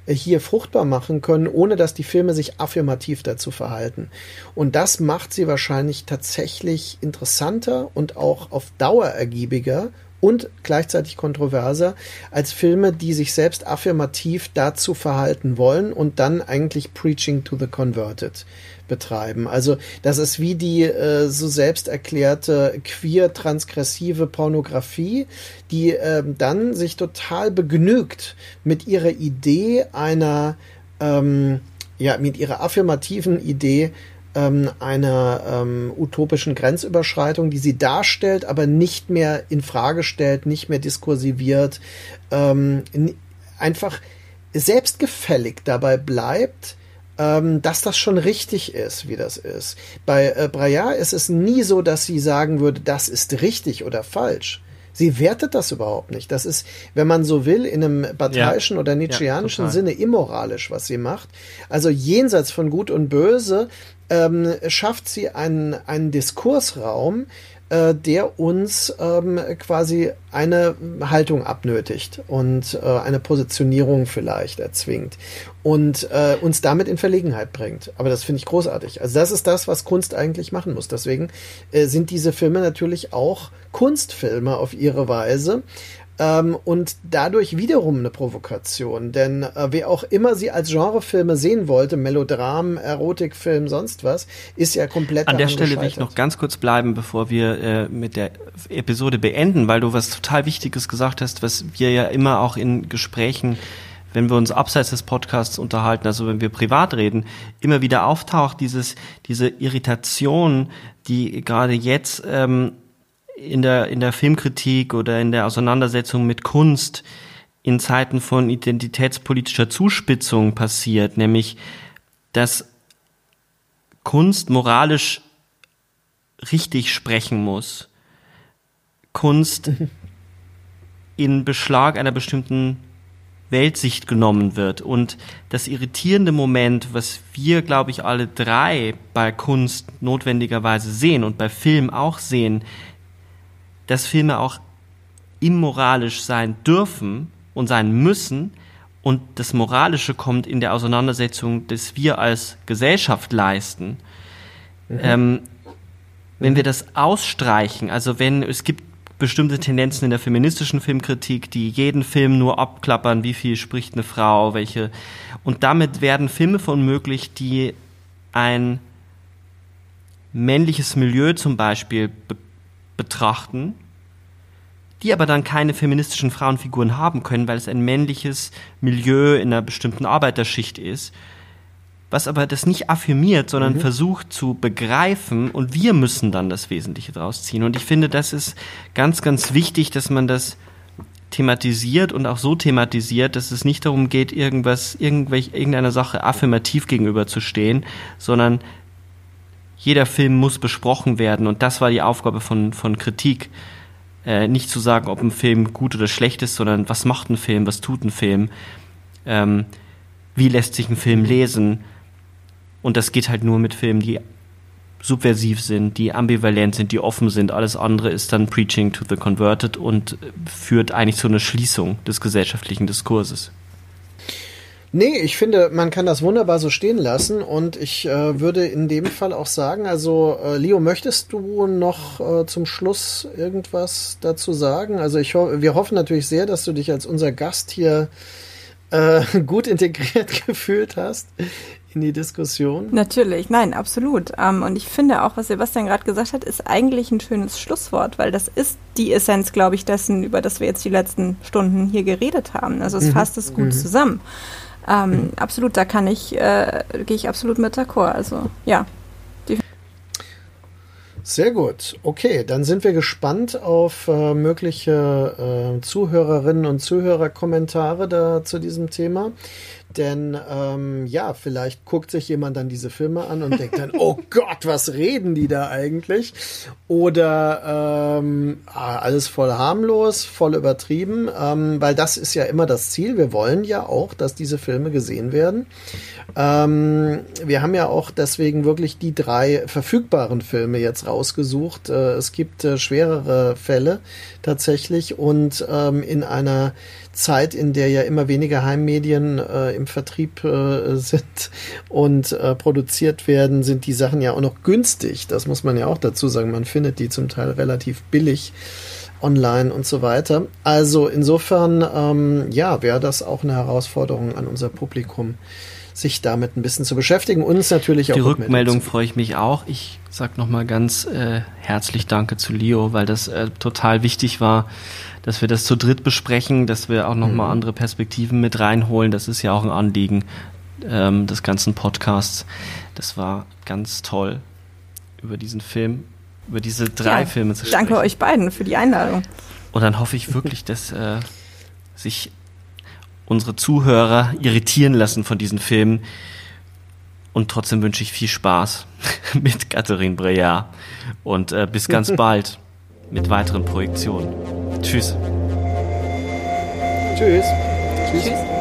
äh, hier fruchtbar machen können, ohne dass die Filme sich affirmativ dazu verhalten. Und das macht sie wahrscheinlich tatsächlich interessanter und auch auf Dauer ergiebiger und gleichzeitig kontroverser als Filme, die sich selbst affirmativ dazu verhalten wollen und dann eigentlich Preaching to the Converted betreiben. Also das ist wie die äh, so selbst erklärte queer transgressive Pornografie, die äh, dann sich total begnügt mit ihrer Idee einer ähm, ja mit ihrer affirmativen Idee ähm, einer ähm, utopischen Grenzüberschreitung, die sie darstellt, aber nicht mehr in Frage stellt, nicht mehr diskursiviert, ähm, einfach selbstgefällig dabei bleibt, ähm, dass das schon richtig ist, wie das ist. Bei äh, Braillard ist es nie so, dass sie sagen würde, das ist richtig oder falsch. Sie wertet das überhaupt nicht. Das ist, wenn man so will, in einem bataillischen ja. oder nietzscheanischen ja, Sinne immoralisch, was sie macht. Also jenseits von Gut und Böse ähm, schafft sie einen, einen Diskursraum, äh, der uns ähm, quasi eine Haltung abnötigt und äh, eine Positionierung vielleicht erzwingt und äh, uns damit in Verlegenheit bringt. Aber das finde ich großartig. Also das ist das, was Kunst eigentlich machen muss. Deswegen äh, sind diese Filme natürlich auch Kunstfilme auf ihre Weise ähm, und dadurch wiederum eine Provokation. Denn äh, wer auch immer sie als Genrefilme sehen wollte, Melodram, Erotikfilm, sonst was, ist ja komplett An der Stelle will ich noch ganz kurz bleiben, bevor wir äh, mit der Episode beenden, weil du was total Wichtiges gesagt hast, was wir ja immer auch in Gesprächen wenn wir uns abseits des Podcasts unterhalten, also wenn wir privat reden, immer wieder auftaucht, dieses, diese Irritation, die gerade jetzt ähm, in der, in der Filmkritik oder in der Auseinandersetzung mit Kunst in Zeiten von identitätspolitischer Zuspitzung passiert, nämlich dass Kunst moralisch richtig sprechen muss. Kunst in Beschlag einer bestimmten Weltsicht genommen wird. Und das irritierende Moment, was wir, glaube ich, alle drei bei Kunst notwendigerweise sehen und bei Film auch sehen, dass Filme auch immoralisch sein dürfen und sein müssen. Und das Moralische kommt in der Auseinandersetzung, das wir als Gesellschaft leisten. Mhm. Ähm, wenn wir das ausstreichen, also wenn es gibt bestimmte Tendenzen in der feministischen Filmkritik, die jeden Film nur abklappern, wie viel spricht eine Frau, welche. Und damit werden Filme von möglich, die ein männliches Milieu zum Beispiel be betrachten, die aber dann keine feministischen Frauenfiguren haben können, weil es ein männliches Milieu in einer bestimmten Arbeiterschicht ist, was aber das nicht affirmiert, sondern mhm. versucht zu begreifen und wir müssen dann das Wesentliche draus ziehen. Und ich finde, das ist ganz, ganz wichtig, dass man das thematisiert und auch so thematisiert, dass es nicht darum geht, irgendwas, irgendwelch, irgendeiner Sache affirmativ gegenüberzustehen, sondern jeder Film muss besprochen werden und das war die Aufgabe von, von Kritik. Äh, nicht zu sagen, ob ein Film gut oder schlecht ist, sondern was macht ein Film, was tut ein Film, ähm, wie lässt sich ein Film lesen. Und das geht halt nur mit Filmen, die subversiv sind, die ambivalent sind, die offen sind. Alles andere ist dann Preaching to the Converted und führt eigentlich zu einer Schließung des gesellschaftlichen Diskurses. Nee, ich finde, man kann das wunderbar so stehen lassen und ich äh, würde in dem Fall auch sagen, also äh, Leo, möchtest du noch äh, zum Schluss irgendwas dazu sagen? Also ich ho wir hoffen natürlich sehr, dass du dich als unser Gast hier äh, gut integriert gefühlt hast in die Diskussion. Natürlich, nein, absolut. Ähm, und ich finde auch, was Sebastian gerade gesagt hat, ist eigentlich ein schönes Schlusswort, weil das ist die Essenz, glaube ich, dessen, über das wir jetzt die letzten Stunden hier geredet haben. Also es mhm. fasst es gut mhm. zusammen. Ähm. Absolut, da kann ich, äh, gehe ich absolut mit d'accord. Also ja. Sehr gut. Okay, dann sind wir gespannt auf äh, mögliche äh, Zuhörerinnen und Zuhörerkommentare da zu diesem Thema. Denn ähm, ja, vielleicht guckt sich jemand dann diese Filme an und denkt dann, oh Gott, was reden die da eigentlich? Oder ähm, ah, alles voll harmlos, voll übertrieben, ähm, weil das ist ja immer das Ziel. Wir wollen ja auch, dass diese Filme gesehen werden. Ähm, wir haben ja auch deswegen wirklich die drei verfügbaren Filme jetzt rausgesucht. Äh, es gibt äh, schwerere Fälle tatsächlich und ähm, in einer Zeit, in der ja immer weniger Heimmedien äh, im Vertrieb äh, sind und äh, produziert werden, sind die Sachen ja auch noch günstig. Das muss man ja auch dazu sagen. Man findet die zum Teil relativ billig online und so weiter. Also insofern, ähm, ja, wäre das auch eine Herausforderung an unser Publikum, sich damit ein bisschen zu beschäftigen. Uns natürlich auch. Die Rückmeldung freue ich mich auch. Ich sage nochmal ganz äh, herzlich Danke zu Leo, weil das äh, total wichtig war dass wir das zu dritt besprechen, dass wir auch nochmal mhm. andere Perspektiven mit reinholen. Das ist ja auch ein Anliegen ähm, des ganzen Podcasts. Das war ganz toll, über diesen Film, über diese drei ja, Filme zu sprechen. Danke euch beiden für die Einladung. Und dann hoffe ich wirklich, dass äh, sich unsere Zuhörer irritieren lassen von diesen Filmen. Und trotzdem wünsche ich viel Spaß mit Catherine Breillat. Und äh, bis ganz bald mit weiteren Projektionen. Tschüss. Tschüss. Tschüss. Tschüss.